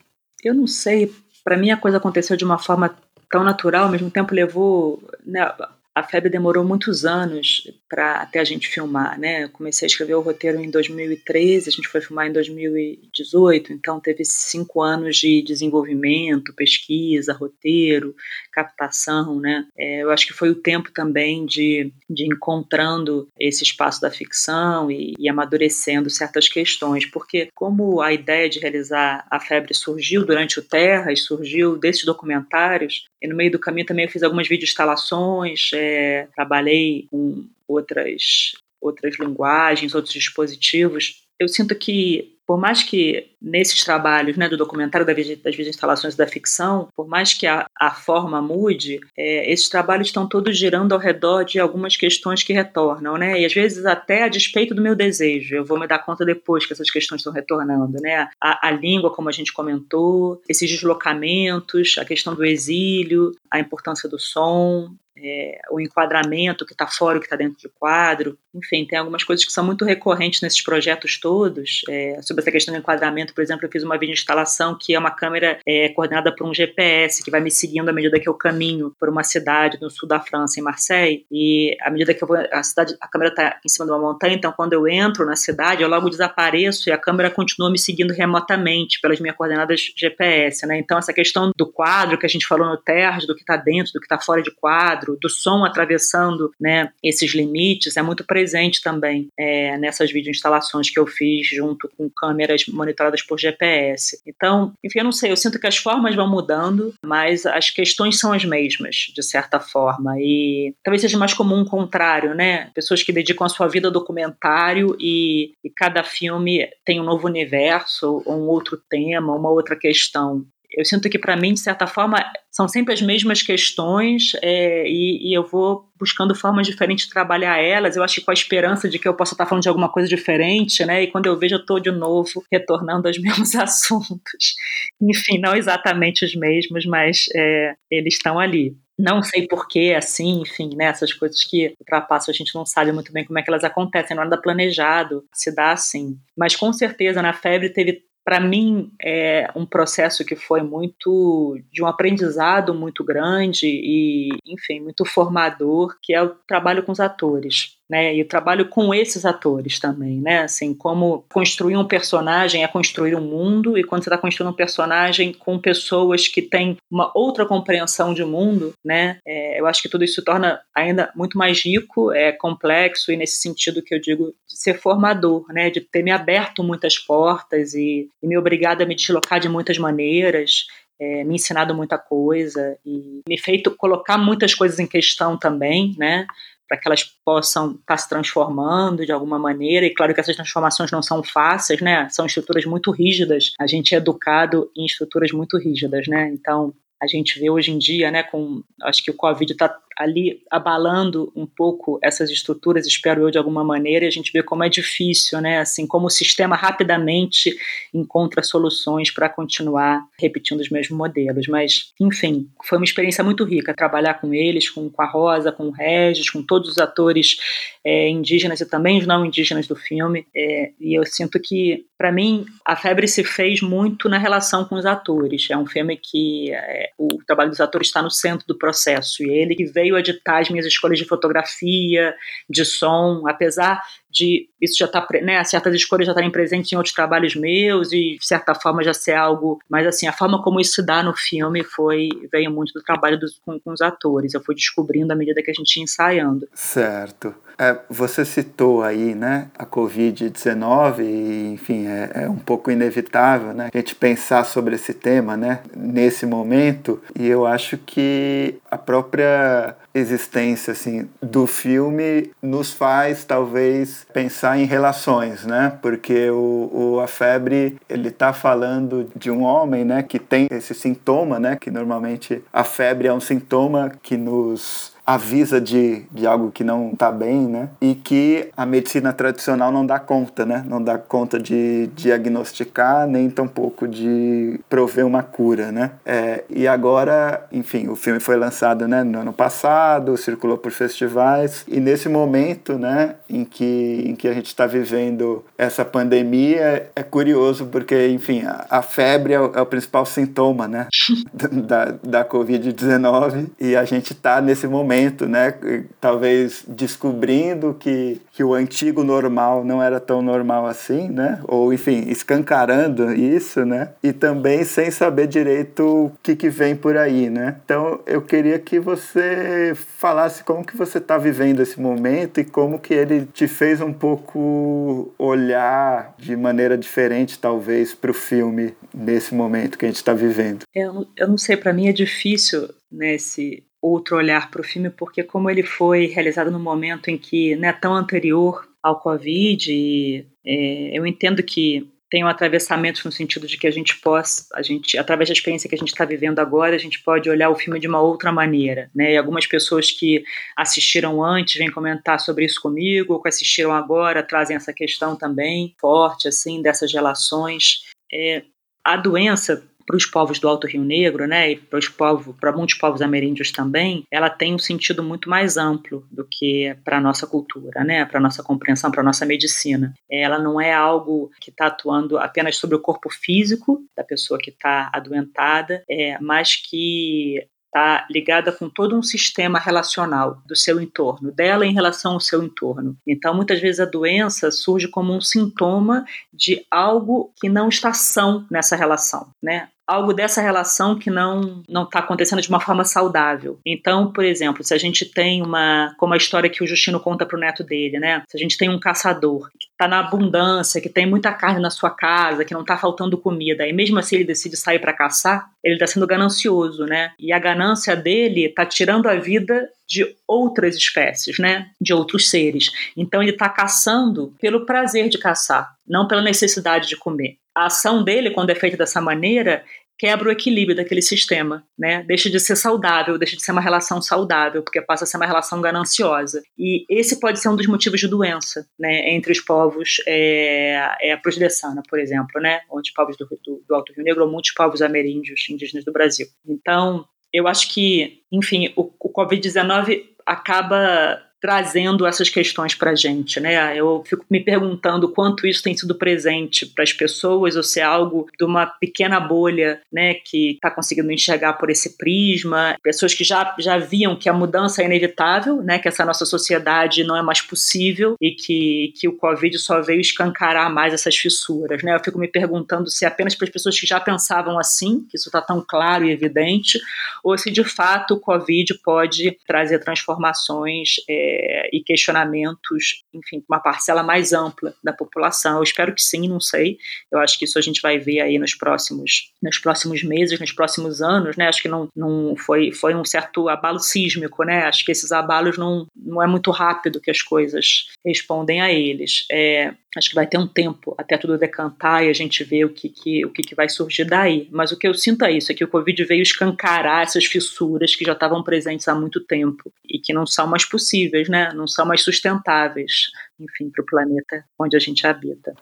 eu não sei, para mim a coisa aconteceu de uma forma tão natural, ao mesmo tempo levou, né, a febre demorou muitos anos para até a gente filmar, né? Eu comecei a escrever o roteiro em 2013, a gente foi filmar em 2018, então teve cinco anos de desenvolvimento, pesquisa, roteiro, captação, né? É, eu acho que foi o tempo também de, de encontrando esse espaço da ficção e, e amadurecendo certas questões, porque como a ideia de realizar a febre surgiu durante o Terra e surgiu desses documentários, e no meio do caminho também eu fiz algumas videoinstalações, é, trabalhei com outras, outras linguagens, outros dispositivos. Eu sinto que por mais que nesses trabalhos né, do documentário das instalações da ficção, por mais que a, a forma mude, é, esses trabalhos estão todos girando ao redor de algumas questões que retornam, né? E às vezes até a despeito do meu desejo. Eu vou me dar conta depois que essas questões estão retornando, né? A, a língua, como a gente comentou, esses deslocamentos, a questão do exílio, a importância do som, é, o enquadramento que está fora, o que está dentro do quadro. Enfim, tem algumas coisas que são muito recorrentes nesses projetos todos. É, sobre essa questão do enquadramento, por exemplo, eu fiz uma videoinstalação que é uma câmera é, coordenada por um GPS que vai me seguindo à medida que eu caminho por uma cidade no sul da França, em Marseille. E à medida que eu vou, a cidade, a câmera está em cima de uma montanha, então quando eu entro na cidade, eu logo desapareço e a câmera continua me seguindo remotamente pelas minhas coordenadas GPS, né? Então essa questão do quadro que a gente falou no TERS, do que está dentro, do que está fora de quadro do som atravessando né, esses limites é muito presente também é, nessas videoinstalações que eu fiz junto com câmeras monitoradas por GPS. Então, enfim, eu não sei, eu sinto que as formas vão mudando, mas as questões são as mesmas, de certa forma. E talvez seja mais comum o contrário, né? Pessoas que dedicam a sua vida ao documentário e, e cada filme tem um novo universo, ou um outro tema, uma outra questão. Eu sinto que para mim, de certa forma, são sempre as mesmas questões é, e, e, eu vou buscando formas diferentes de trabalhar elas. Eu acho que com a esperança de que eu possa estar falando de alguma coisa diferente, né? E quando eu vejo, eu estou de novo retornando aos mesmos assuntos. Enfim, não exatamente os mesmos, mas é, eles estão ali. Não sei porquê, assim, enfim, né, essas coisas que ultrapassam, a gente não sabe muito bem como é que elas acontecem, não é nada planejado, se dá assim. Mas com certeza na febre teve para mim é um processo que foi muito de um aprendizado muito grande e, enfim, muito formador, que é o trabalho com os atores né? E trabalho com esses atores também, né? Assim, como construir um personagem é construir um mundo, e quando você está construindo um personagem com pessoas que têm uma outra compreensão de mundo, né? É, eu acho que tudo isso se torna ainda muito mais rico, é complexo, e nesse sentido que eu digo de ser formador, né? De ter me aberto muitas portas e, e me obrigado a me deslocar de muitas maneiras. É, me ensinado muita coisa e me feito colocar muitas coisas em questão também, né? Para que elas possam estar tá se transformando de alguma maneira. E claro que essas transformações não são fáceis, né? São estruturas muito rígidas. A gente é educado em estruturas muito rígidas, né? Então, a gente vê hoje em dia, né, com acho que o Covid está ali abalando um pouco essas estruturas, espero eu de alguma maneira, e a gente vê como é difícil, né, assim, como o sistema rapidamente encontra soluções para continuar repetindo os mesmos modelos. Mas, enfim, foi uma experiência muito rica trabalhar com eles, com, com a Rosa, com o Regis, com todos os atores é, indígenas e também os não indígenas do filme. É, e eu sinto que, para mim, a febre se fez muito na relação com os atores. É um filme que é, o trabalho dos atores está no centro do processo e ele que veio a ditar as minhas escolhas de fotografia, de som, apesar de isso já tá, né, certas escolhas já estarem presentes em outros trabalhos meus e de certa forma já ser algo, mas assim, a forma como isso se dá no filme foi veio muito do trabalho dos, com, com os atores. Eu fui descobrindo à medida que a gente ia ensaiando. Certo. É, você citou aí, né, a Covid-19 e, enfim, é, é, um pouco inevitável, né, a gente pensar sobre esse tema, né, nesse momento, e eu acho que a própria existência, assim, do filme nos faz, talvez, pensar em relações, né, porque o, o A Febre, ele tá falando de um homem, né, que tem esse sintoma, né, que normalmente a febre é um sintoma que nos avisa de, de algo que não está bem, né? E que a medicina tradicional não dá conta, né? Não dá conta de diagnosticar, nem tampouco de prover uma cura, né? É, e agora, enfim, o filme foi lançado né, no ano passado, circulou por festivais, e nesse momento, né, em que, em que a gente está vivendo essa pandemia, é curioso porque, enfim, a, a febre é o, é o, principal sintoma, né? da, da Covid-19, e a gente está nesse momento momento, né? Talvez descobrindo que, que o antigo normal não era tão normal assim, né? Ou, enfim, escancarando isso, né? E também sem saber direito o que, que vem por aí, né? Então, eu queria que você falasse como que você está vivendo esse momento e como que ele te fez um pouco olhar de maneira diferente, talvez, para o filme nesse momento que a gente está vivendo. Eu, eu não sei, para mim é difícil nesse né, outro olhar para o filme, porque como ele foi realizado no momento em que não é tão anterior ao Covid, e, é, eu entendo que tem um atravessamento no sentido de que a gente possa, a gente, através da experiência que a gente está vivendo agora, a gente pode olhar o filme de uma outra maneira, né? E algumas pessoas que assistiram antes vêm comentar sobre isso comigo, ou que assistiram agora trazem essa questão também forte, assim, dessas relações. É, a doença para os povos do Alto Rio Negro, né, e para os povos, para muitos povos ameríndios também, ela tem um sentido muito mais amplo do que para a nossa cultura, né, para a nossa compreensão, para a nossa medicina. Ela não é algo que está atuando apenas sobre o corpo físico da pessoa que está adoentada, é, mas que está ligada com todo um sistema relacional do seu entorno, dela em relação ao seu entorno. Então, muitas vezes a doença surge como um sintoma de algo que não está são nessa relação, né? Algo dessa relação que não não está acontecendo de uma forma saudável. Então, por exemplo, se a gente tem uma, como a história que o Justino conta para o neto dele, né? Se a gente tem um caçador que está na abundância, que tem muita carne na sua casa, que não está faltando comida, e mesmo assim ele decide sair para caçar, ele está sendo ganancioso, né? E a ganância dele está tirando a vida de outras espécies, né? De outros seres. Então ele está caçando pelo prazer de caçar, não pela necessidade de comer. A ação dele, quando é feita dessa maneira, quebra o equilíbrio daquele sistema, né? Deixa de ser saudável, deixa de ser uma relação saudável, porque passa a ser uma relação gananciosa. E esse pode ser um dos motivos de doença, né? Entre os povos é, é a proslessana, por exemplo, né? Onde povos do, do, do Alto Rio Negro ou muitos povos ameríndios indígenas do Brasil. Então, eu acho que, enfim, o, o Covid-19 acaba trazendo essas questões para a gente, né? Eu fico me perguntando quanto isso tem sido presente para as pessoas ou se é algo de uma pequena bolha, né, que está conseguindo enxergar por esse prisma, pessoas que já, já viam que a mudança é inevitável, né, que essa nossa sociedade não é mais possível e que, que o Covid só veio escancarar mais essas fissuras, né? Eu fico me perguntando se é apenas para as pessoas que já pensavam assim, que isso está tão claro e evidente, ou se de fato o Covid pode trazer transformações é, é, e questionamentos, enfim, uma parcela mais ampla da população. Eu espero que sim, não sei. Eu acho que isso a gente vai ver aí nos próximos, nos próximos meses, nos próximos anos, né? Acho que não, não foi, foi um certo abalo sísmico, né? Acho que esses abalos não, não é muito rápido que as coisas respondem a eles. É, acho que vai ter um tempo até tudo decantar e a gente ver o que, que, o que, que vai surgir daí. Mas o que eu sinto é isso, é que o Covid veio escancarar essas fissuras que já estavam presentes há muito tempo e que não são mais possíveis né? não são mais sustentáveis, enfim, para o planeta onde a gente habita.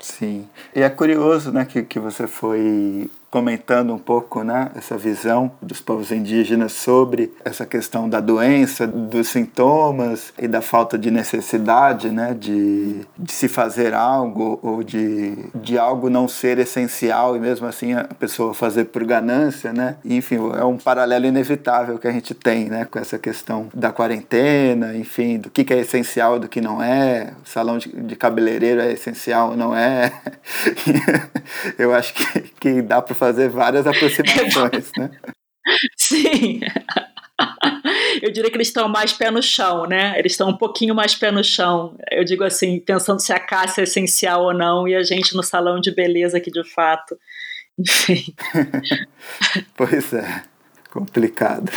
Sim, e é curioso né, que, que você foi comentando um pouco né, essa visão dos povos indígenas sobre essa questão da doença, dos sintomas e da falta de necessidade né, de, de se fazer algo ou de, de algo não ser essencial e mesmo assim a pessoa fazer por ganância. Né? Enfim, é um paralelo inevitável que a gente tem né, com essa questão da quarentena, enfim, do que, que é essencial do que não é, o salão de, de cabeleireiro é essencial ou não é. Eu acho que, que dá para fazer várias aproximações, né? Sim. Eu diria que eles estão mais pé no chão, né? Eles estão um pouquinho mais pé no chão. Eu digo assim, pensando se a caça é essencial ou não, e a gente no salão de beleza aqui de fato. Enfim. pois é, complicado.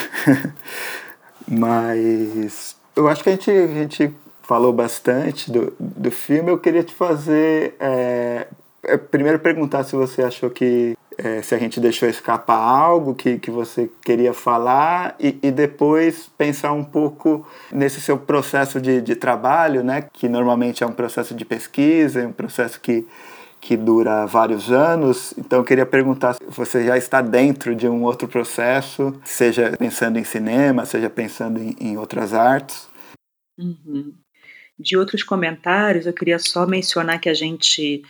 Mas eu acho que a gente, a gente falou bastante do, do filme. Eu queria te fazer. É, primeiro perguntar se você achou que é, se a gente deixou escapar algo que, que você queria falar e, e depois pensar um pouco nesse seu processo de, de trabalho, né, que normalmente é um processo de pesquisa, é um processo que, que dura vários anos. Então eu queria perguntar se você já está dentro de um outro processo, seja pensando em cinema, seja pensando em, em outras artes. Uhum. De outros comentários, eu queria só mencionar que a gente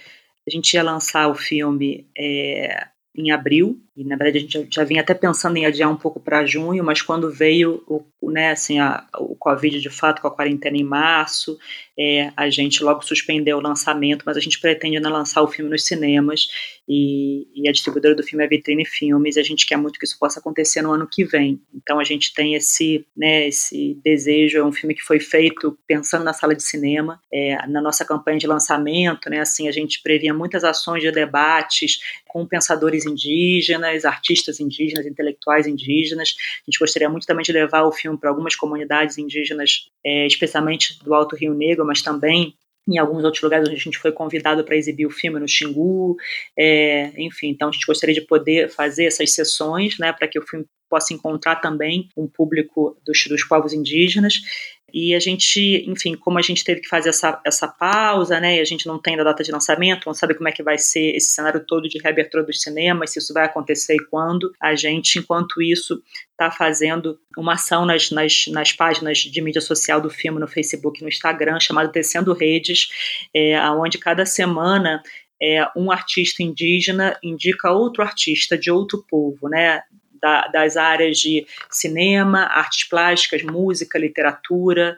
a gente ia lançar o filme é, em abril, e na verdade a gente já, já vinha até pensando em adiar um pouco para junho, mas quando veio o, né, assim, a, o Covid de fato com a quarentena em março, é, a gente logo suspendeu o lançamento, mas a gente pretende ainda lançar o filme nos cinemas e, e, a distribuidora do filme é Vitrine Filmes e a gente quer muito que isso possa acontecer no ano que vem. Então a gente tem esse, né, esse desejo, é um filme que foi feito pensando na sala de cinema, é, na nossa campanha de lançamento, né, assim, a gente previa muitas ações de debates com pensadores indígenas, artistas indígenas, intelectuais indígenas. A gente gostaria muito também de levar o filme para algumas comunidades indígenas, é, especialmente do Alto Rio Negro, mas também em alguns outros lugares a gente foi convidado para exibir o filme no Xingu, é, enfim, então a gente gostaria de poder fazer essas sessões, né, para que o filme possa encontrar também um público dos, dos povos indígenas. E a gente, enfim, como a gente teve que fazer essa, essa pausa, né, e a gente não tem a data de lançamento, não sabe como é que vai ser esse cenário todo de reabertura dos cinemas, se isso vai acontecer e quando, a gente, enquanto isso, está fazendo uma ação nas, nas, nas, páginas de mídia social do filme no Facebook no Instagram, chamada Tecendo Redes, é, onde cada semana é, um artista indígena indica outro artista de outro povo, né? Da, das áreas de cinema, artes plásticas, música, literatura,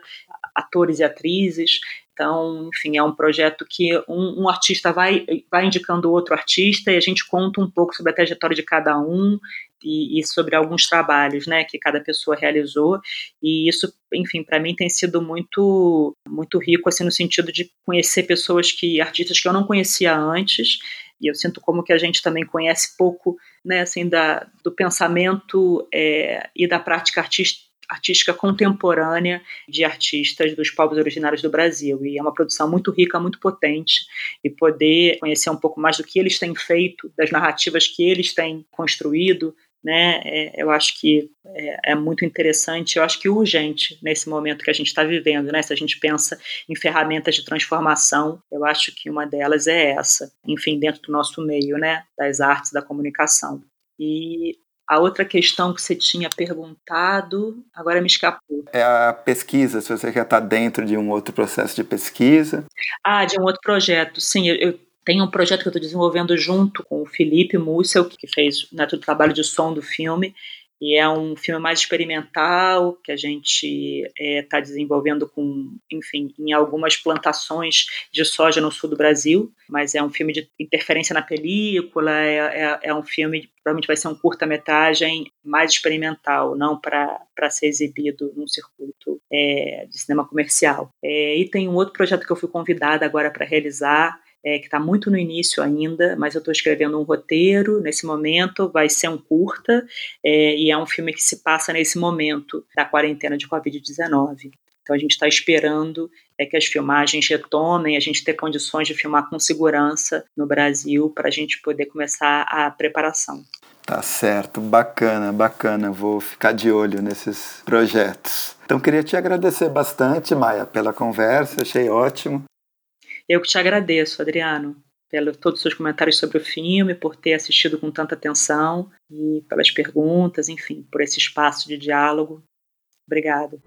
atores e atrizes. Então, enfim, é um projeto que um, um, artista vai, vai indicando outro artista e a gente conta um pouco sobre a trajetória de cada um e, e sobre alguns trabalhos, né, que cada pessoa realizou. E isso, enfim, para mim tem sido muito, muito rico, assim, no sentido de conhecer pessoas que, artistas que eu não conhecia antes e eu sinto como que a gente também conhece pouco, né, assim, da, do pensamento é, e da prática artística artística contemporânea de artistas dos povos originários do Brasil. E é uma produção muito rica, muito potente, e poder conhecer um pouco mais do que eles têm feito, das narrativas que eles têm construído, né? É, eu acho que é, é, muito interessante, eu acho que urgente nesse momento que a gente está vivendo, né? Se a gente pensa em ferramentas de transformação, eu acho que uma delas é essa, enfim, dentro do nosso meio, né? Das artes, da comunicação. E a outra questão que você tinha perguntado, agora me escapou. É a pesquisa, se você já está dentro de um outro processo de pesquisa. Ah, de um outro projeto. Sim, eu, eu tem um projeto que eu estou desenvolvendo junto com o Felipe Mussel, que fez né, o trabalho de som do filme, e é um filme mais experimental que a gente está é, tá desenvolvendo com, enfim, em algumas plantações de soja no sul do Brasil, mas é um filme de interferência na película, é, é, é um filme, provavelmente vai ser um curta-metragem mais experimental, não para ser exibido num circuito é, de cinema comercial. É, e tem um outro projeto que eu fui convidada agora para realizar, é, que está muito no início ainda, mas eu estou escrevendo um roteiro nesse momento, vai ser um curta, é, e é um filme que se passa nesse momento da quarentena de Covid-19. Então a gente está esperando é que as filmagens retomem, a gente ter condições de filmar com segurança no Brasil para a gente poder começar a preparação. Tá certo, bacana, bacana. Vou ficar de olho nesses projetos. Então queria te agradecer bastante, Maia, pela conversa, achei ótimo. Eu que te agradeço, Adriano, pelos todos os seus comentários sobre o filme, por ter assistido com tanta atenção e pelas perguntas, enfim, por esse espaço de diálogo. Obrigado.